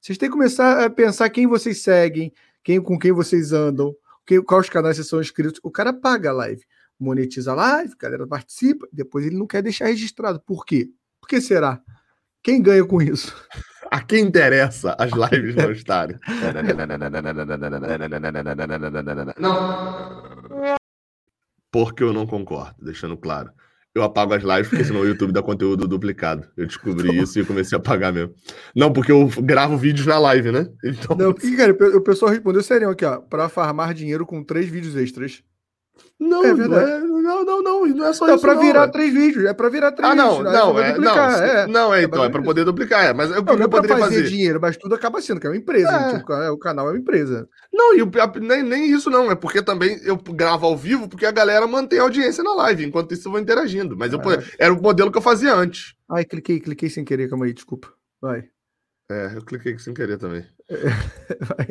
Vocês têm que começar a pensar quem vocês seguem, quem, com quem vocês andam, quais canais vocês são inscritos. O cara paga a live, monetiza a live, a galera participa, depois ele não quer deixar registrado. Por quê? Por que será? Quem ganha com isso? A quem interessa as lives não estarem. Não. Porque eu não concordo, deixando claro. Eu apago as lives porque senão o YouTube dá conteúdo duplicado. Eu descobri isso e comecei a apagar mesmo. Não, porque eu gravo vídeos na live, né? Então, Não, porque, cara, o pessoal respondeu sério aqui, ó, para farmar dinheiro com três vídeos extras. Não, É não, verdade. é, não, não, não, não é só É isso. pra não, virar é. três vídeos, é pra virar três Ah, não, vídeos. né? não, é, não, duplicar, é. não, é, É então, é pra poder duplicar, é, mas que, Não, não é eu pra poderia fazer fazer? dinheiro, mas tudo acaba sendo, que é uma empresa. É. tipo, é, o canal é uma empresa. Não, e o, nem, nem isso não, é porque também eu gravo ao vivo porque a galera mantém a audiência na live, enquanto isso eu vou interagindo. Mas eu, É. era o modelo que eu fazia antes. Ai, cliquei, cliquei sem querer, calma aí, desculpa. Vai. É, eu cliquei sem querer também. Vai.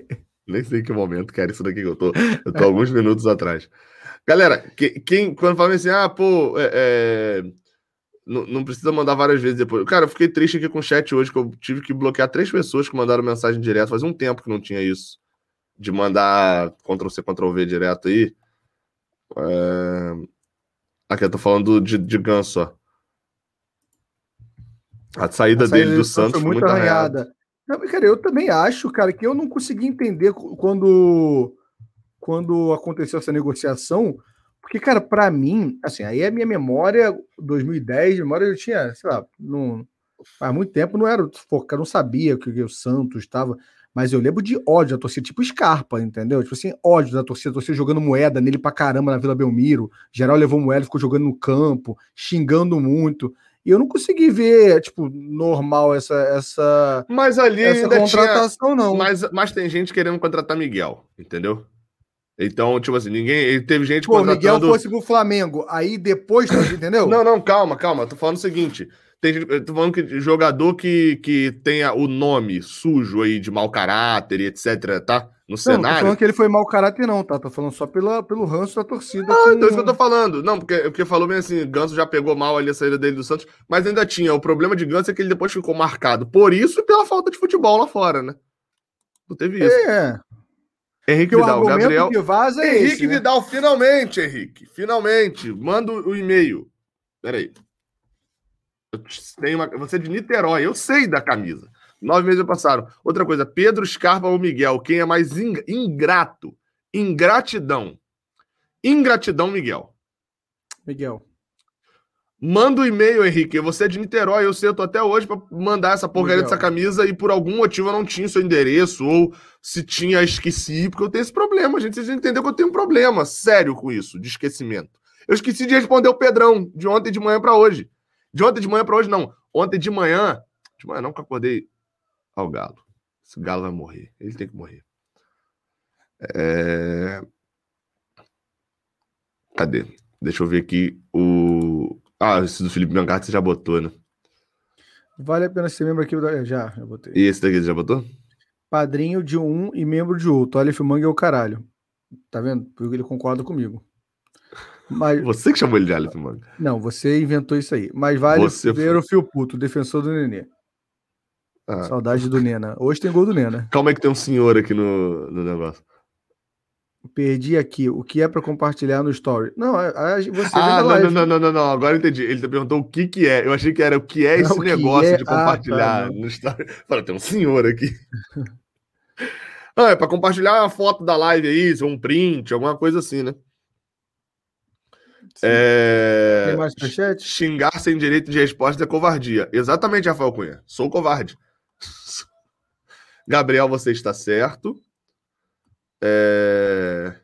Nem sei que momento que era isso daqui que eu tô. Eu tô alguns minutos atrás. Galera, que- quem, quando fala assim, ah, pô, é, é, não, não precisa mandar várias vezes depois. Cara, eu fiquei triste aqui com o chat hoje, que eu tive que bloquear três pessoas que mandaram mensagem direto. Faz um tempo que não tinha isso. De mandar Ctrl-C, Ctrl-V direto aí. É... Aqui, eu tô falando de, de ganso, ó. A saída, A saída dele do do Santos foi foi muito arranhada. arranhada. Não, cara, eu também acho, cara, que eu não consegui entender quando, quando aconteceu essa negociação, porque, cara, pra mim, assim, aí a minha memória, 2010, memória eu tinha, sei lá, não, há muito tempo não era focar, não sabia que, que o Santos estava, mas eu lembro de ódio da torcida, tipo Scarpa, entendeu? Tipo assim, ódio da torcida, torcida jogando moeda nele pra caramba na Vila Belmiro, geral levou moeda, ficou jogando no campo, xingando muito. E eu não consegui ver, tipo, normal essa essa, Mas ali essa ainda tinha... contratação, não. Mas, mas tem gente querendo contratar Miguel, entendeu? Então, tipo assim, ninguém. Teve gente Pô, o Miguel contratando. fosse pro Flamengo, aí depois, entendeu? Não, não, calma, calma. Tô falando o seguinte. Tem, tô falando que jogador que, que tenha o nome sujo aí de mau caráter e etc, tá? No Não, não tô cenário. falando que ele foi mau caráter, não, tá? Tô falando só pela, pelo ranço da torcida. Ah, com- então isso que eu tô falando. Não, porque, porque falou bem assim, Ganso já pegou mal ali a saída dele do Santos, mas ainda tinha. O problema de Ganso é que ele depois ficou marcado por isso e pela falta de futebol lá fora, né? Não teve isso. É, Henrique porque o Vidal, argumento Gabriel. que vaza é Henrique esse, né? Vidal, finalmente, Henrique. Finalmente. Manda o e-mail. Peraí. Eu te- tenho uma... Você é de Niterói, eu sei da camisa. Nove meses passaram. Outra coisa, Pedro Scarpa ou Miguel? Quem é mais ing- ingrato? Ingratidão. Ingratidão, Miguel. Miguel. Manda o e-mail, Henrique. Você é de Niterói, eu tô até hoje pra mandar essa porcaria dessa camisa e por algum motivo eu não tinha o seu endereço ou se tinha, esqueci, porque eu tenho esse problema, gente. Vocês entenderam que eu tenho um problema sério com isso, de esquecimento. Eu esqueci de responder o Pedrão de ontem de manhã pra hoje. De ontem de manhã pra hoje, não. Ontem de manhã, de manhã não, que eu acordei ao galo. Esse galo vai morrer. Ele tem que morrer. É... Cadê? Deixa eu ver aqui o. Ah, esse do Felipe Biancardi você já botou, né? Vale a pena ser membro aqui. Já, já botei. E esse daqui você já botou? Padrinho de um e membro de outro. Olha, Manga é o caralho. Tá vendo? Porque ele concorda comigo. Mas, Você que chamou ele de Aleph, mano. não, você inventou isso aí. Mas vale Você ver foi. o fio puto, defensor do Nenê. Ah. Saudade do Nena. Hoje tem gol do Nena. Calma aí que tem um senhor aqui no, no negócio. Perdi aqui. O que é para compartilhar no story? Não, a, a, você ah, não, não, não, não, não, Agora entendi. Ele perguntou o que que é. Eu achei que era o que é esse não, negócio é... de compartilhar ah, tá, no story. Fala, tem um senhor aqui. ah, é para compartilhar a foto da live aí, um print, alguma coisa assim, né? É... Tem mais? Xingar sem direito de resposta é covardia. Exatamente, Rafael Cunha. Sou covarde. Gabriel, você está certo. É...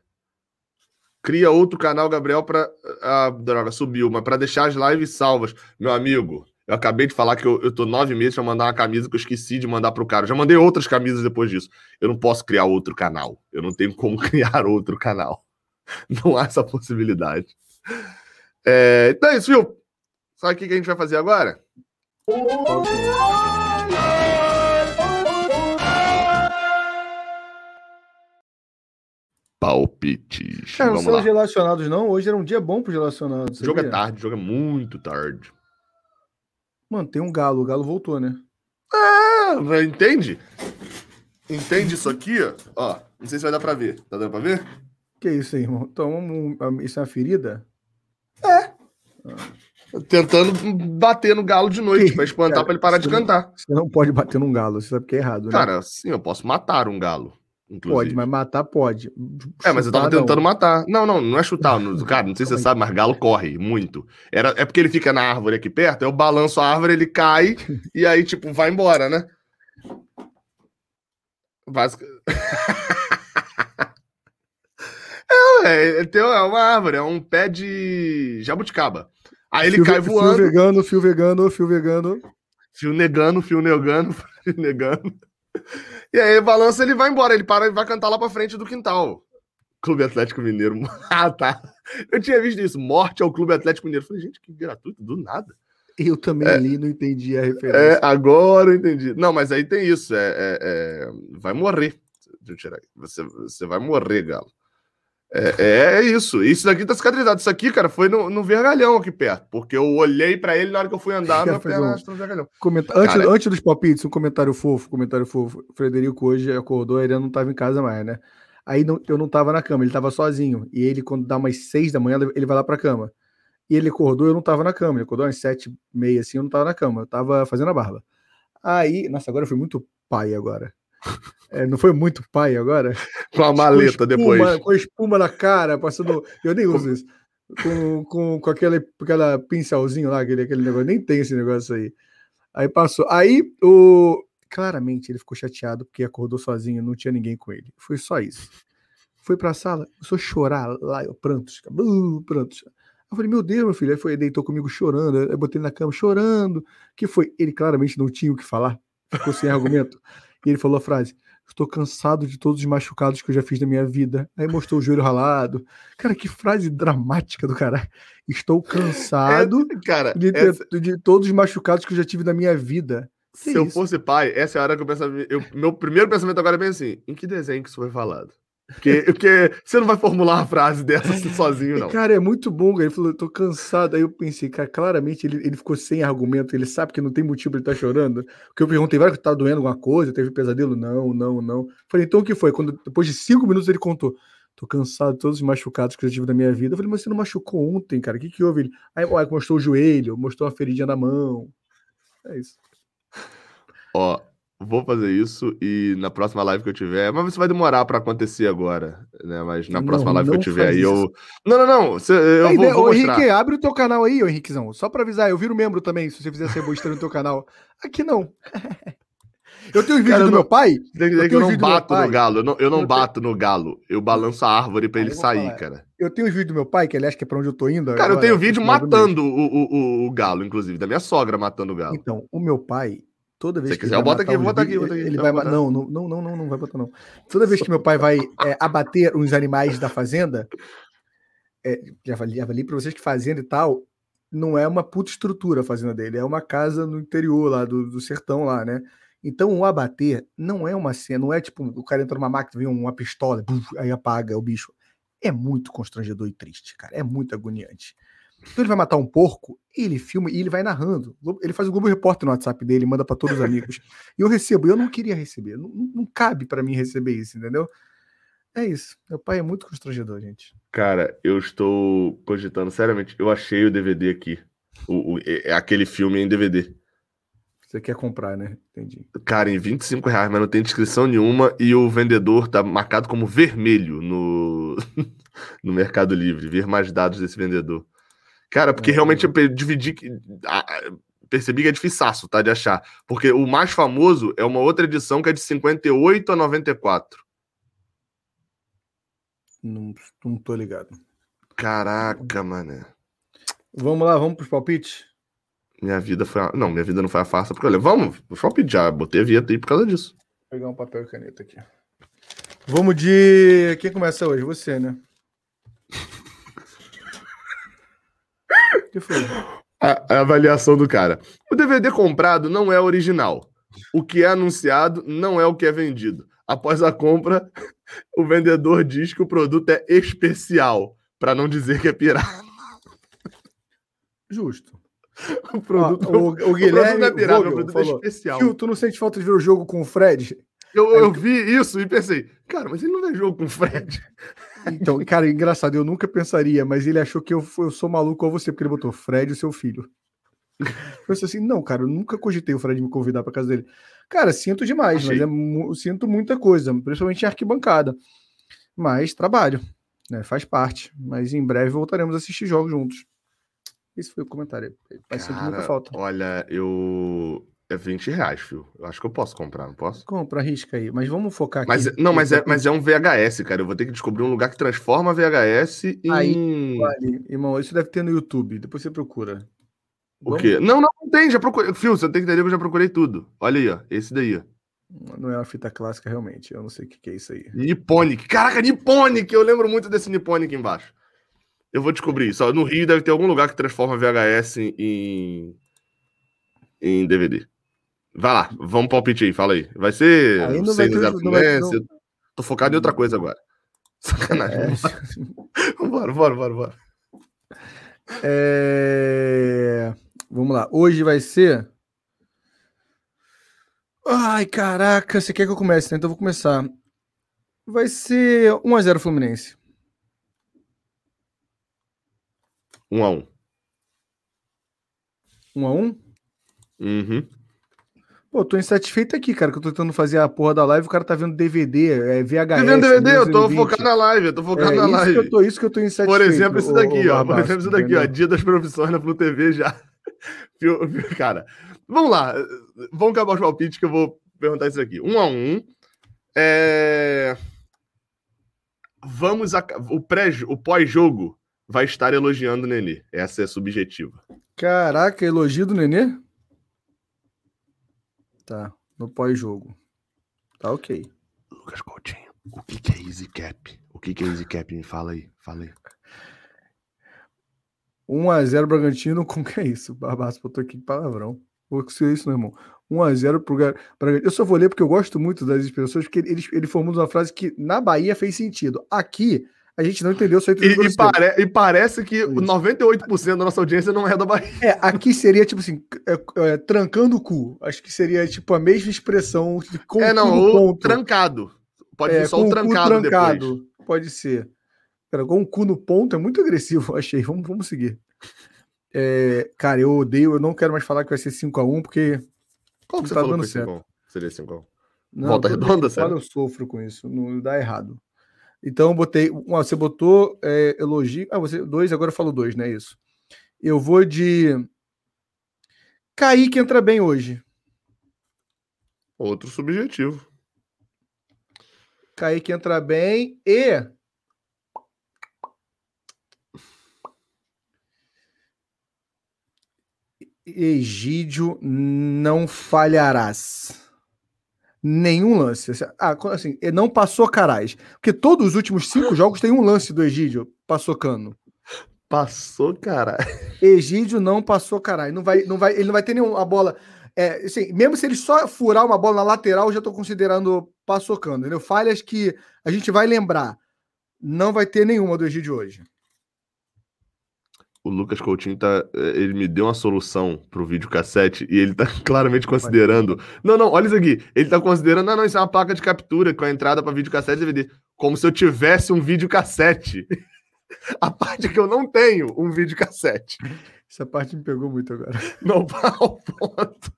Cria outro canal, Gabriel, para. Ah, droga, subiu, mas para deixar as lives salvas. Meu amigo, eu acabei de falar que eu, eu tô nove meses para mandar uma camisa que eu esqueci de mandar pro cara. Eu já mandei outras camisas depois disso. Eu não posso criar outro canal. Eu não tenho como criar outro canal. Não há essa possibilidade. É, então é isso, viu? Sabe o que a gente vai fazer agora? Palpites. Cara, não são os relacionados, não. Hoje era um dia bom para os relacionados. O jogo é tarde, o jogo é muito tarde. Mano, tem um galo. O galo voltou, né? Ah, entende? Entende isso aqui, ó? Não sei se vai dar pra ver. Tá dando pra ver? Que isso aí, irmão? Então, isso é uma ferida? É. Tentando bater no galo de noite para espantar para ele parar de cantar. Você não pode bater num galo, você sabe que é errado, né? Cara, sim, eu posso matar um galo. Inclusive. Pode, mas matar pode. É, mas eu tava tentando não. matar. Não, não, não é chutar. Cara, não sei se você sabe, mas galo corre muito. Era, é porque ele fica na árvore aqui perto, eu balanço a árvore, ele cai e aí, tipo, vai embora, né? Basic... é, é, é uma árvore, é um pé de jabuticaba. Aí ele fio, cai voando. Fio vegano, fio vegano, fio vegano. Fio negando, fio negando, fio negando. E aí balança, ele vai embora, ele para e vai cantar lá pra frente do quintal. Clube Atlético Mineiro. ah, tá. Eu tinha visto isso. Morte ao Clube Atlético Mineiro. Eu falei, gente, que gratuito, do nada. Eu também é, ali não entendi a referência. É, agora eu entendi. Não, mas aí tem isso. É, é, é vai morrer. Deixa eu tirar aqui. Você, você vai morrer, Galo. É, é, isso. Isso daqui tá cicatrizado. Isso aqui, cara, foi no, no vergalhão aqui perto. Porque eu olhei para ele na hora que eu fui andar, minha perna um... no vergalhão. Comenta... Antes, antes dos palpites, um comentário fofo, comentário fofo. Frederico hoje acordou, ele não tava em casa mais, né? Aí não, eu não tava na cama, ele tava sozinho. E ele, quando dá umas seis da manhã, ele vai lá pra cama. E ele acordou, eu não tava na cama. Ele acordou às sete, meia, assim, eu não tava na cama. Eu tava fazendo a barba. Aí, nossa, agora eu fui muito pai agora. É, não foi muito pai agora? Com a maleta com espuma, depois. Com espuma na cara, passando. Eu nem uso isso. Com, com, com aquele, aquela pincelzinho lá, aquele, aquele negócio. Nem tem esse negócio aí. Aí passou. Aí o. Claramente ele ficou chateado porque acordou sozinho, não tinha ninguém com ele. Foi só isso. Foi pra sala, começou a chorar lá, eu, prantos, uh, prantos. Eu falei, meu Deus, meu filho. Aí foi, deitou comigo chorando. Aí botei na cama chorando. que foi? Ele claramente não tinha o que falar. Ficou sem argumento. E ele falou a frase: Estou cansado de todos os machucados que eu já fiz na minha vida. Aí mostrou o joelho ralado. Cara, que frase dramática do cara. Estou cansado é, cara, de, essa... de, todos os machucados que eu já tive na minha vida. Que Se é eu fosse pai, essa é a hora que eu pensava. Eu, meu primeiro pensamento agora é bem assim: em que desenho que isso foi falado? Porque, porque você não vai formular uma frase dessa sozinho, não. Cara, é muito bom. Ele falou, tô cansado. Aí eu pensei, cara, claramente ele, ele ficou sem argumento. Ele sabe que não tem motivo pra ele estar tá chorando. Porque eu perguntei, vai que tá doendo alguma coisa? Teve pesadelo? Não, não, não. Falei, então o que foi? Quando, depois de cinco minutos ele contou. Tô cansado de todos os machucados que eu tive na minha vida. Eu falei, mas você não machucou ontem, cara? O que que houve? Ele, aí, aí mostrou o joelho, mostrou uma feridinha na mão. É isso. Ó, Vou fazer isso e na próxima live que eu tiver. Mas você vai demorar para acontecer agora, né? Mas na próxima não, live que eu tiver aí eu. Não, não, não. Cê, eu aí, vou, vou Henrique, abre o teu canal aí, ô Henriquezão. Só para avisar, eu viro membro também, se você fizer ser bosta no teu canal. Aqui não. Eu tenho um vídeo Cara, do não, meu pai. Eu, eu não bato no galo. Eu não, eu não eu bato tenho... no galo. Eu balanço a árvore para ele sair, falar. cara. Eu tenho um vídeo do meu pai, que aliás que é pra onde eu tô indo. Cara, agora, eu tenho vídeo matando o, o, o, o, galo, inclusive, da minha sogra matando o galo. Então, o meu pai, Toda vez Se que quiser, aqui, bota aqui, bota aqui. Ele vai, não, não, não, não, não, vai botar não. Toda vez que meu pai vai é, abater uns animais da fazenda, é, já falei, falei para vocês que fazenda e tal, não é uma puta estrutura a fazenda dele, é uma casa no interior lá do, do sertão lá, né? Então o abater não é uma cena, não é tipo o cara entra numa máquina, vem uma pistola, buf, aí apaga o bicho. É muito constrangedor e triste, cara. É muito agoniante. Então ele vai matar um porco, ele filma e ele vai narrando. Ele faz o Globo Repórter no WhatsApp dele, manda para todos os amigos. E eu recebo, eu não queria receber, não, não cabe para mim receber isso, entendeu? É isso. Meu pai é muito constrangedor, gente. Cara, eu estou cogitando seriamente. Eu achei o DVD aqui. O, o, é, é aquele filme em DVD. Você quer comprar, né? Entendi. Cara, em 25 reais, mas não tem descrição nenhuma e o vendedor tá marcado como vermelho no, no Mercado Livre. Ver mais dados desse vendedor. Cara, porque é. realmente eu dividi. Percebi que é difícil, tá? De achar. Porque o mais famoso é uma outra edição que é de 58 a 94. Não, não tô ligado. Caraca, mano. Vamos lá, vamos pros palpites? Minha vida foi. A... Não, minha vida não foi a farsa. Porque olha, vamos, os palpites já. Botei a vinheta aí por causa disso. Vou pegar um papel e caneta aqui. Vamos de. Quem começa hoje? Você, né? Que foi? A, a avaliação do cara. O DVD comprado não é original. O que é anunciado não é o que é vendido. Após a compra, o vendedor diz que o produto é especial, para não dizer que é pirata. Justo. O produto, o, o, Guilherme o produto é pirata, Vogel, o produto é falou, é especial. Tio, tu não sente falta de ver o jogo com o Fred? Eu, eu vi isso e pensei, cara, mas ele não vê jogo com o Fred. Então, cara, engraçado, eu nunca pensaria, mas ele achou que eu, eu sou maluco com você, porque ele botou Fred e seu filho. Eu pensei assim, não, cara, eu nunca cogitei o Fred me convidar para casa dele. Cara, sinto demais, Achei. mas é, sinto muita coisa, principalmente em arquibancada. Mas trabalho, né? Faz parte. Mas em breve voltaremos a assistir jogos juntos. Esse foi o comentário. Vai sentir muita falta. Olha, eu. É 20 reais, filho. Eu acho que eu posso comprar, não posso? Compra, arrisca aí. Mas vamos focar aqui. Mas, não, mas é, mas é um VHS, cara. Eu vou ter que descobrir um lugar que transforma VHS em. Aí, vale. Irmão, isso deve ter no YouTube. Depois você procura. O Vamos... quê? Não, não, não tem, já procurei. Fio, você tem que entender que eu já procurei tudo. Olha aí, ó. Esse daí, ó. Não é uma fita clássica, realmente. Eu não sei o que, que é isso aí. Nipponic. Caraca, Nipponic! Eu lembro muito desse Nipponic embaixo. Eu vou descobrir isso. No Rio deve ter algum lugar que transforma VHS em, em DVD. Vai lá, vamos palpite aí, fala aí. Vai ser aí não vai ter, não vai, não... Tô focado em outra coisa agora. Sacanagem. É... bora, bora, bora, bora. É... Vamos lá. Hoje vai ser. Ai, caraca, você quer que eu comece, né? Então eu vou começar. Vai ser 1x0 Fluminense. 1x1. 1x1? Uhum. Pô, tô insatisfeito aqui, cara, que eu tô tentando fazer a porra da live, o cara tá vendo DVD, é VHS. Tá vendo DVD? Eu tô focado na live, eu tô focado é, na live. Que eu tô, isso que eu tô insatisfeito. Por exemplo, isso daqui, ó. Por exemplo, isso daqui, ó. Dia das profissões na Flu TV já. Cara, vamos lá. Vamos acabar os palpites que eu vou perguntar isso aqui. Um a um. É... Vamos. A... O, pré... o pós-jogo vai estar elogiando o Nenê. Essa é subjetiva. Caraca, elogio do Nenê? Tá, no pós-jogo. Tá ok. Lucas Coutinho, o que, que é Easy Cap? O que, que é Easy Cap? Me fala aí, fala aí. 1x0 Bragantino, como que é isso? Barbaço botou aqui palavrão. Vou ser isso, meu irmão. 1x0 pro Bragantino. Eu só vou ler porque eu gosto muito das expressões, porque ele, ele formula uma frase que na Bahia fez sentido. Aqui, a gente não entendeu só e, e, pare, e parece que Isso. 98% da nossa audiência não é da Bahia. É, aqui seria tipo assim, é, é, trancando o cu. Acho que seria tipo a mesma expressão. Com é, não, o ponto. trancado. Pode é, ser só o trancado, trancado depois. Pode ser. Cara, com o cu no ponto é muito agressivo, achei. Vamos, vamos seguir. É, cara, eu odeio, eu não quero mais falar que vai ser 5x1, porque. Qual que você tá falou dando que certo. Seria 5x1? Volta redonda, sério? Eu sofro com isso, não dá errado. Então, eu botei. Você botou é, elogio. Ah, você. Dois, agora eu falo dois, não é isso? Eu vou de. Kaique entra bem hoje. Outro subjetivo. Kaique entra bem e Egídio, não falharás. Nenhum lance. Ah, assim, não passou carais. Porque todos os últimos cinco jogos tem um lance do Egídio passou cano. Passou caralho. Egídio não passou caralho. Não vai, não vai, ele não vai ter nenhuma bola. É, assim, mesmo se ele só furar uma bola na lateral, eu já estou considerando passou cano. Entendeu? Falhas que a gente vai lembrar. Não vai ter nenhuma do Egídio hoje. O Lucas Coutinho tá. eh, Ele me deu uma solução pro videocassete e ele tá claramente considerando. Não, não, olha isso aqui. Ele tá considerando. Não, não, isso é uma placa de captura com a entrada pra videocassete e DVD. Como se eu tivesse um videocassete. A parte é que eu não tenho um videocassete. Essa parte me pegou muito agora. Não vai ao ponto.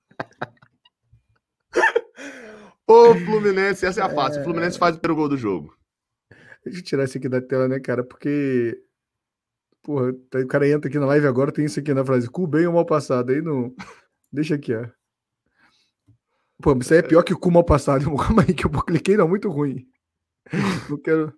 Ô, Fluminense, essa é a fácil. O Fluminense faz o primeiro gol do jogo. Deixa eu tirar isso aqui da tela, né, cara? Porque. Porra, tá- o cara entra aqui na live agora, tem isso aqui na frase. Cu bem ou mal passado. Aí não. Deixa aqui, ó. Pô, isso aí é pior que cu mal passado. Calma aí, que eu cliquei, não, muito ruim. Não quero.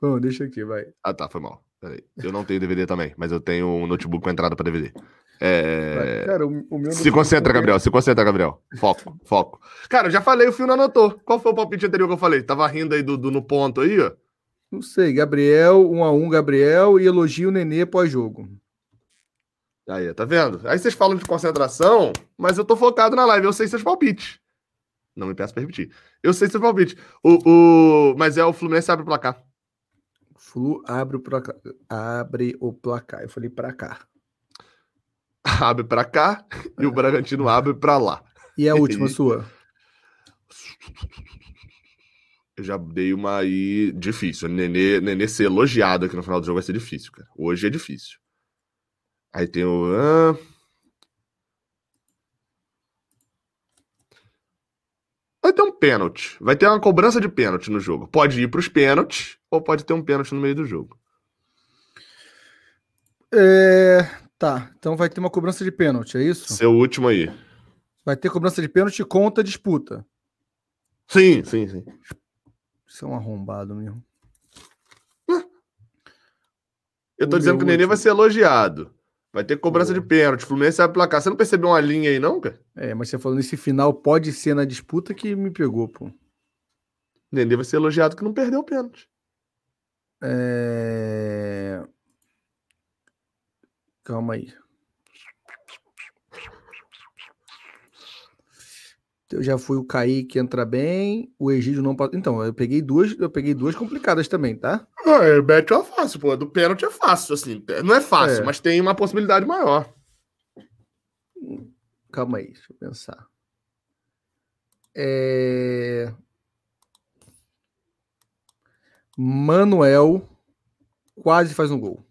Bom, deixa aqui, vai. Ah, tá, foi mal. Peraí. Eu não tenho DVD também, mas eu tenho um notebook com entrada pra DVD. É... Cara, o, o meu. Se concentra, Gabriel. Se concentra, Gabriel. Foco, foco. Cara, eu já falei, o Fio não anotou. Qual foi o palpite anterior que eu falei? Tava rindo aí do, do- no ponto aí, ó. Não sei, Gabriel, um a um, Gabriel, e elogio o Nenê pós-jogo. Aí, tá vendo? Aí vocês falam de concentração, mas eu tô focado na live. Eu sei seus palpites. Não me peço pra repetir. Eu sei seus palpites. O, o... Mas é o Fluminense abre o placar. Flu abre o placar. Abre o placar. Eu falei pra cá. Abre pra cá e o Bragantino abre pra lá. E a última sua? Eu já dei uma aí difícil. Nenê, Nenê ser elogiado aqui no final do jogo vai ser difícil, cara. Hoje é difícil. Aí tem o. ah, Vai ter um pênalti. Vai ter uma cobrança de pênalti no jogo. Pode ir pros pênaltis ou pode ter um pênalti no meio do jogo. É, Tá, então vai ter uma cobrança de pênalti, é isso? Seu último aí. Vai ter cobrança de pênalti contra a disputa. Sim, sim, sim. Isso é um arrombado mesmo. Eu tô O dizendo que o Nenê vai ser elogiado. Vai ter cobrança de pênalti. Fluminense vai placar. Você não percebeu uma linha aí, não, cara? É, mas você falou nesse final pode ser na disputa que me pegou, pô. Nenê vai ser elogiado que não perdeu o pênalti. É... Calma aí. Eu já fui o Kaique entra bem, o Egídio não passa. Então, eu peguei duas, eu peguei duas complicadas também, tá? Ah, é, mete é fácil, pô. Do pênalti é fácil, assim. Não é fácil, É. mas tem uma possibilidade maior. Calma aí, deixa eu pensar. É... Manuel quase faz um gol.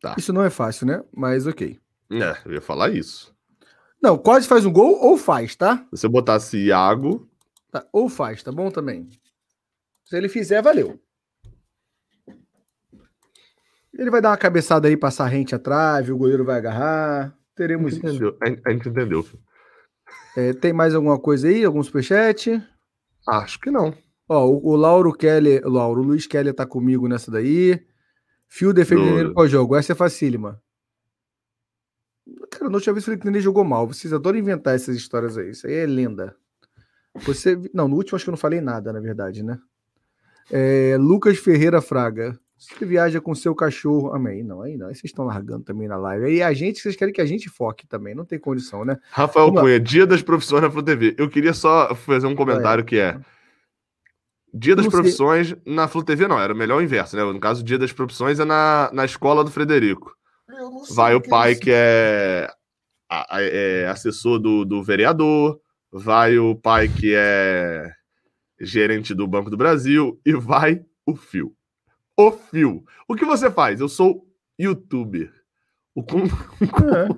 Tá. Isso não é fácil, né? Mas ok. É, eu ia falar isso. Não, quase faz um gol ou faz, tá? Se você botasse Iago, Tá, Ou faz, tá bom também? Se ele fizer, valeu. Ele vai dar uma cabeçada aí, passar rente a trave, o goleiro vai agarrar. Teremos isso. entendeu. A gente- entendeu. É, tem mais alguma coisa aí? Algum superchat? Acho que não. Ó, o, o Lauro Kelly, o Lauro, o Luiz Kelly tá comigo nessa daí. Fio defende Nenê pós-jogo. Essa é facílima. Cara, na última vez o Nenê jogou mal. Vocês adoram inventar essas histórias aí. Isso aí é lenda. Você. Não, no último acho que eu não falei nada, na verdade, né? É, Lucas Ferreira Fraga. Você viaja com seu cachorro. Amém. Não, aí não. Aí vocês estão largando também na live. Aí a gente, vocês querem que a gente foque também. Não tem condição, né? Rafael Vamos lá. Cunha, Dia das Profissões na Flu TV. Eu queria só fazer um comentário que é. Dia das Não sei. Profissões na Flu TV não, era melhor o inverso, né? No caso, Dia das Profissões é na, na escola do Frederico. Vai o pai que é, a- a- é assessor do, do vereador, vai o pai que é gerente do Banco do Brasil e vai o Fio. O Fio. O que você faz? Eu sou youtuber. O quão, É.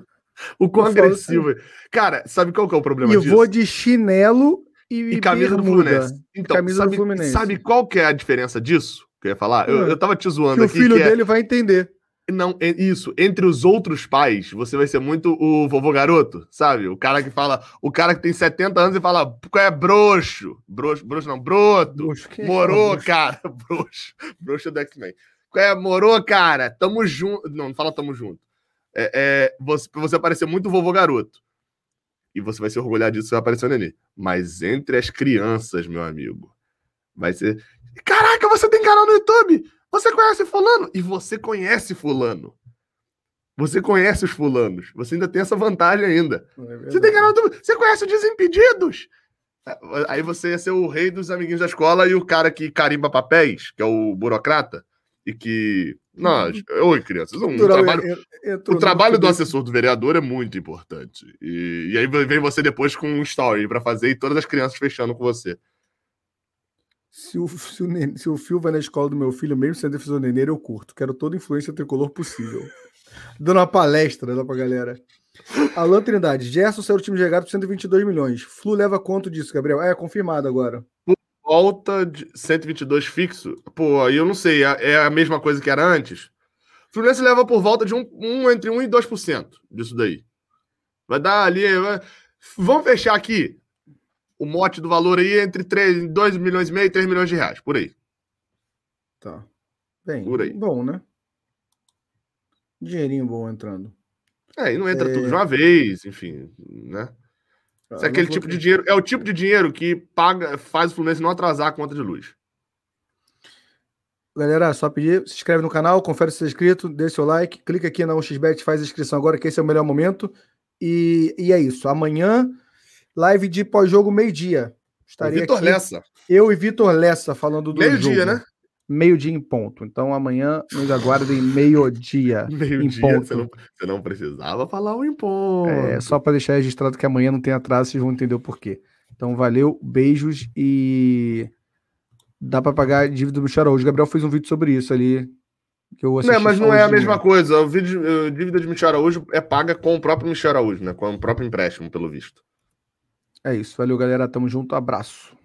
o quão Eu agressivo. é. Cara, sabe qual que é o problema eu disso? vou de chinelo e, E camisa do. Fluminense. Então, camisa do sabe, Fluminense. sabe qual que é a diferença disso? Que eu ia falar? Eu, Hum. eu tava te zoando Que o aqui. filho que é- dele vai entender. Não, é isso. Entre os outros pais, você vai ser muito o vovô garoto, sabe? O cara que fala. O cara que tem 70 anos e fala, qual é broxo? Broxo, broxo não, broto. Quem é Morou, fala cara. Broxo. Broxo do X-Men. Qual é? Morou, cara. Tamo junto. Não, não fala tamo junto. É, é, você, você parecer muito vovô garoto. E você vai se orgulhar disso, vai aparecer o nenê. Mas entre as crianças, meu amigo, vai ser. Caraca, você tem canal no YouTube! Você conhece fulano? E você conhece fulano. Você conhece os fulanos. Você ainda tem essa vantagem ainda. É Você tem YouTube. Você conhece o Desimpedidos? Aí você ia ser o rei dos amiguinhos da escola e o cara que carimba papéis, que é o burocrata. e que. Nós, oi, crianças, um trabalho, entrou o trabalho do assessor do vereador é muito importante. E, e aí vem você depois com um story pra fazer e todas as crianças fechando com você. Se o, se, o nen- se o Fio vai na escola do meu filho, mesmo sendo defensor neneiro, eu curto. Quero toda influência tricolor possível. Dando uma palestra lá pra galera. Alan Trindade. Gerson saiu do time de regado por 122 milhões. Flu leva quanto disso, Gabriel? É, confirmado agora. Volta de 122 fixo. Pô, aí eu não sei, é é a mesma coisa que era antes. Fluminense leva por volta de um, um entre 1 e 2% disso daí. Vai dar ali. vai- Vamos fechar aqui. O mote do valor aí é entre 3, 2 milhões e meio e 3 milhões de reais, por aí. Tá. Bem, Por aí. bom, né? Dinheirinho bom entrando. É, e não entra É. tudo de uma vez, enfim, né? Ah, é aquele vou- tipo de dinheiro, é o tipo de dinheiro que paga, faz o Fluminense não atrasar a conta de luz. Galera, só pedir, se inscreve no canal, confere se está inscrito, deixa seu like, clica aqui na 1xBet, faz a inscrição agora, que esse é o melhor momento. E, e é isso. Amanhã, live de pós-jogo, meio-dia. Estarei Vitor aqui, Lessa, eu e Vitor Lessa falando do meio-dia, jogo. né? Meio-dia em ponto. Então amanhã nos aguardem meio-dia. Meio-dia, ponto. você não, você não precisava falar o imposto. É, só para deixar registrado que amanhã não tem atraso, vocês vão entender o porquê. Então valeu, beijos e dá para pagar a dívida do Michel Araújo. Gabriel fez um vídeo sobre isso ali. Que eu Não, assisti mas só não é a mesma coisa. O vídeo, dívida de Michel Araújo é paga com o próprio Michel Araújo, né? Com o próprio empréstimo, pelo visto. É isso. Valeu, galera. Tamo junto. Abraço.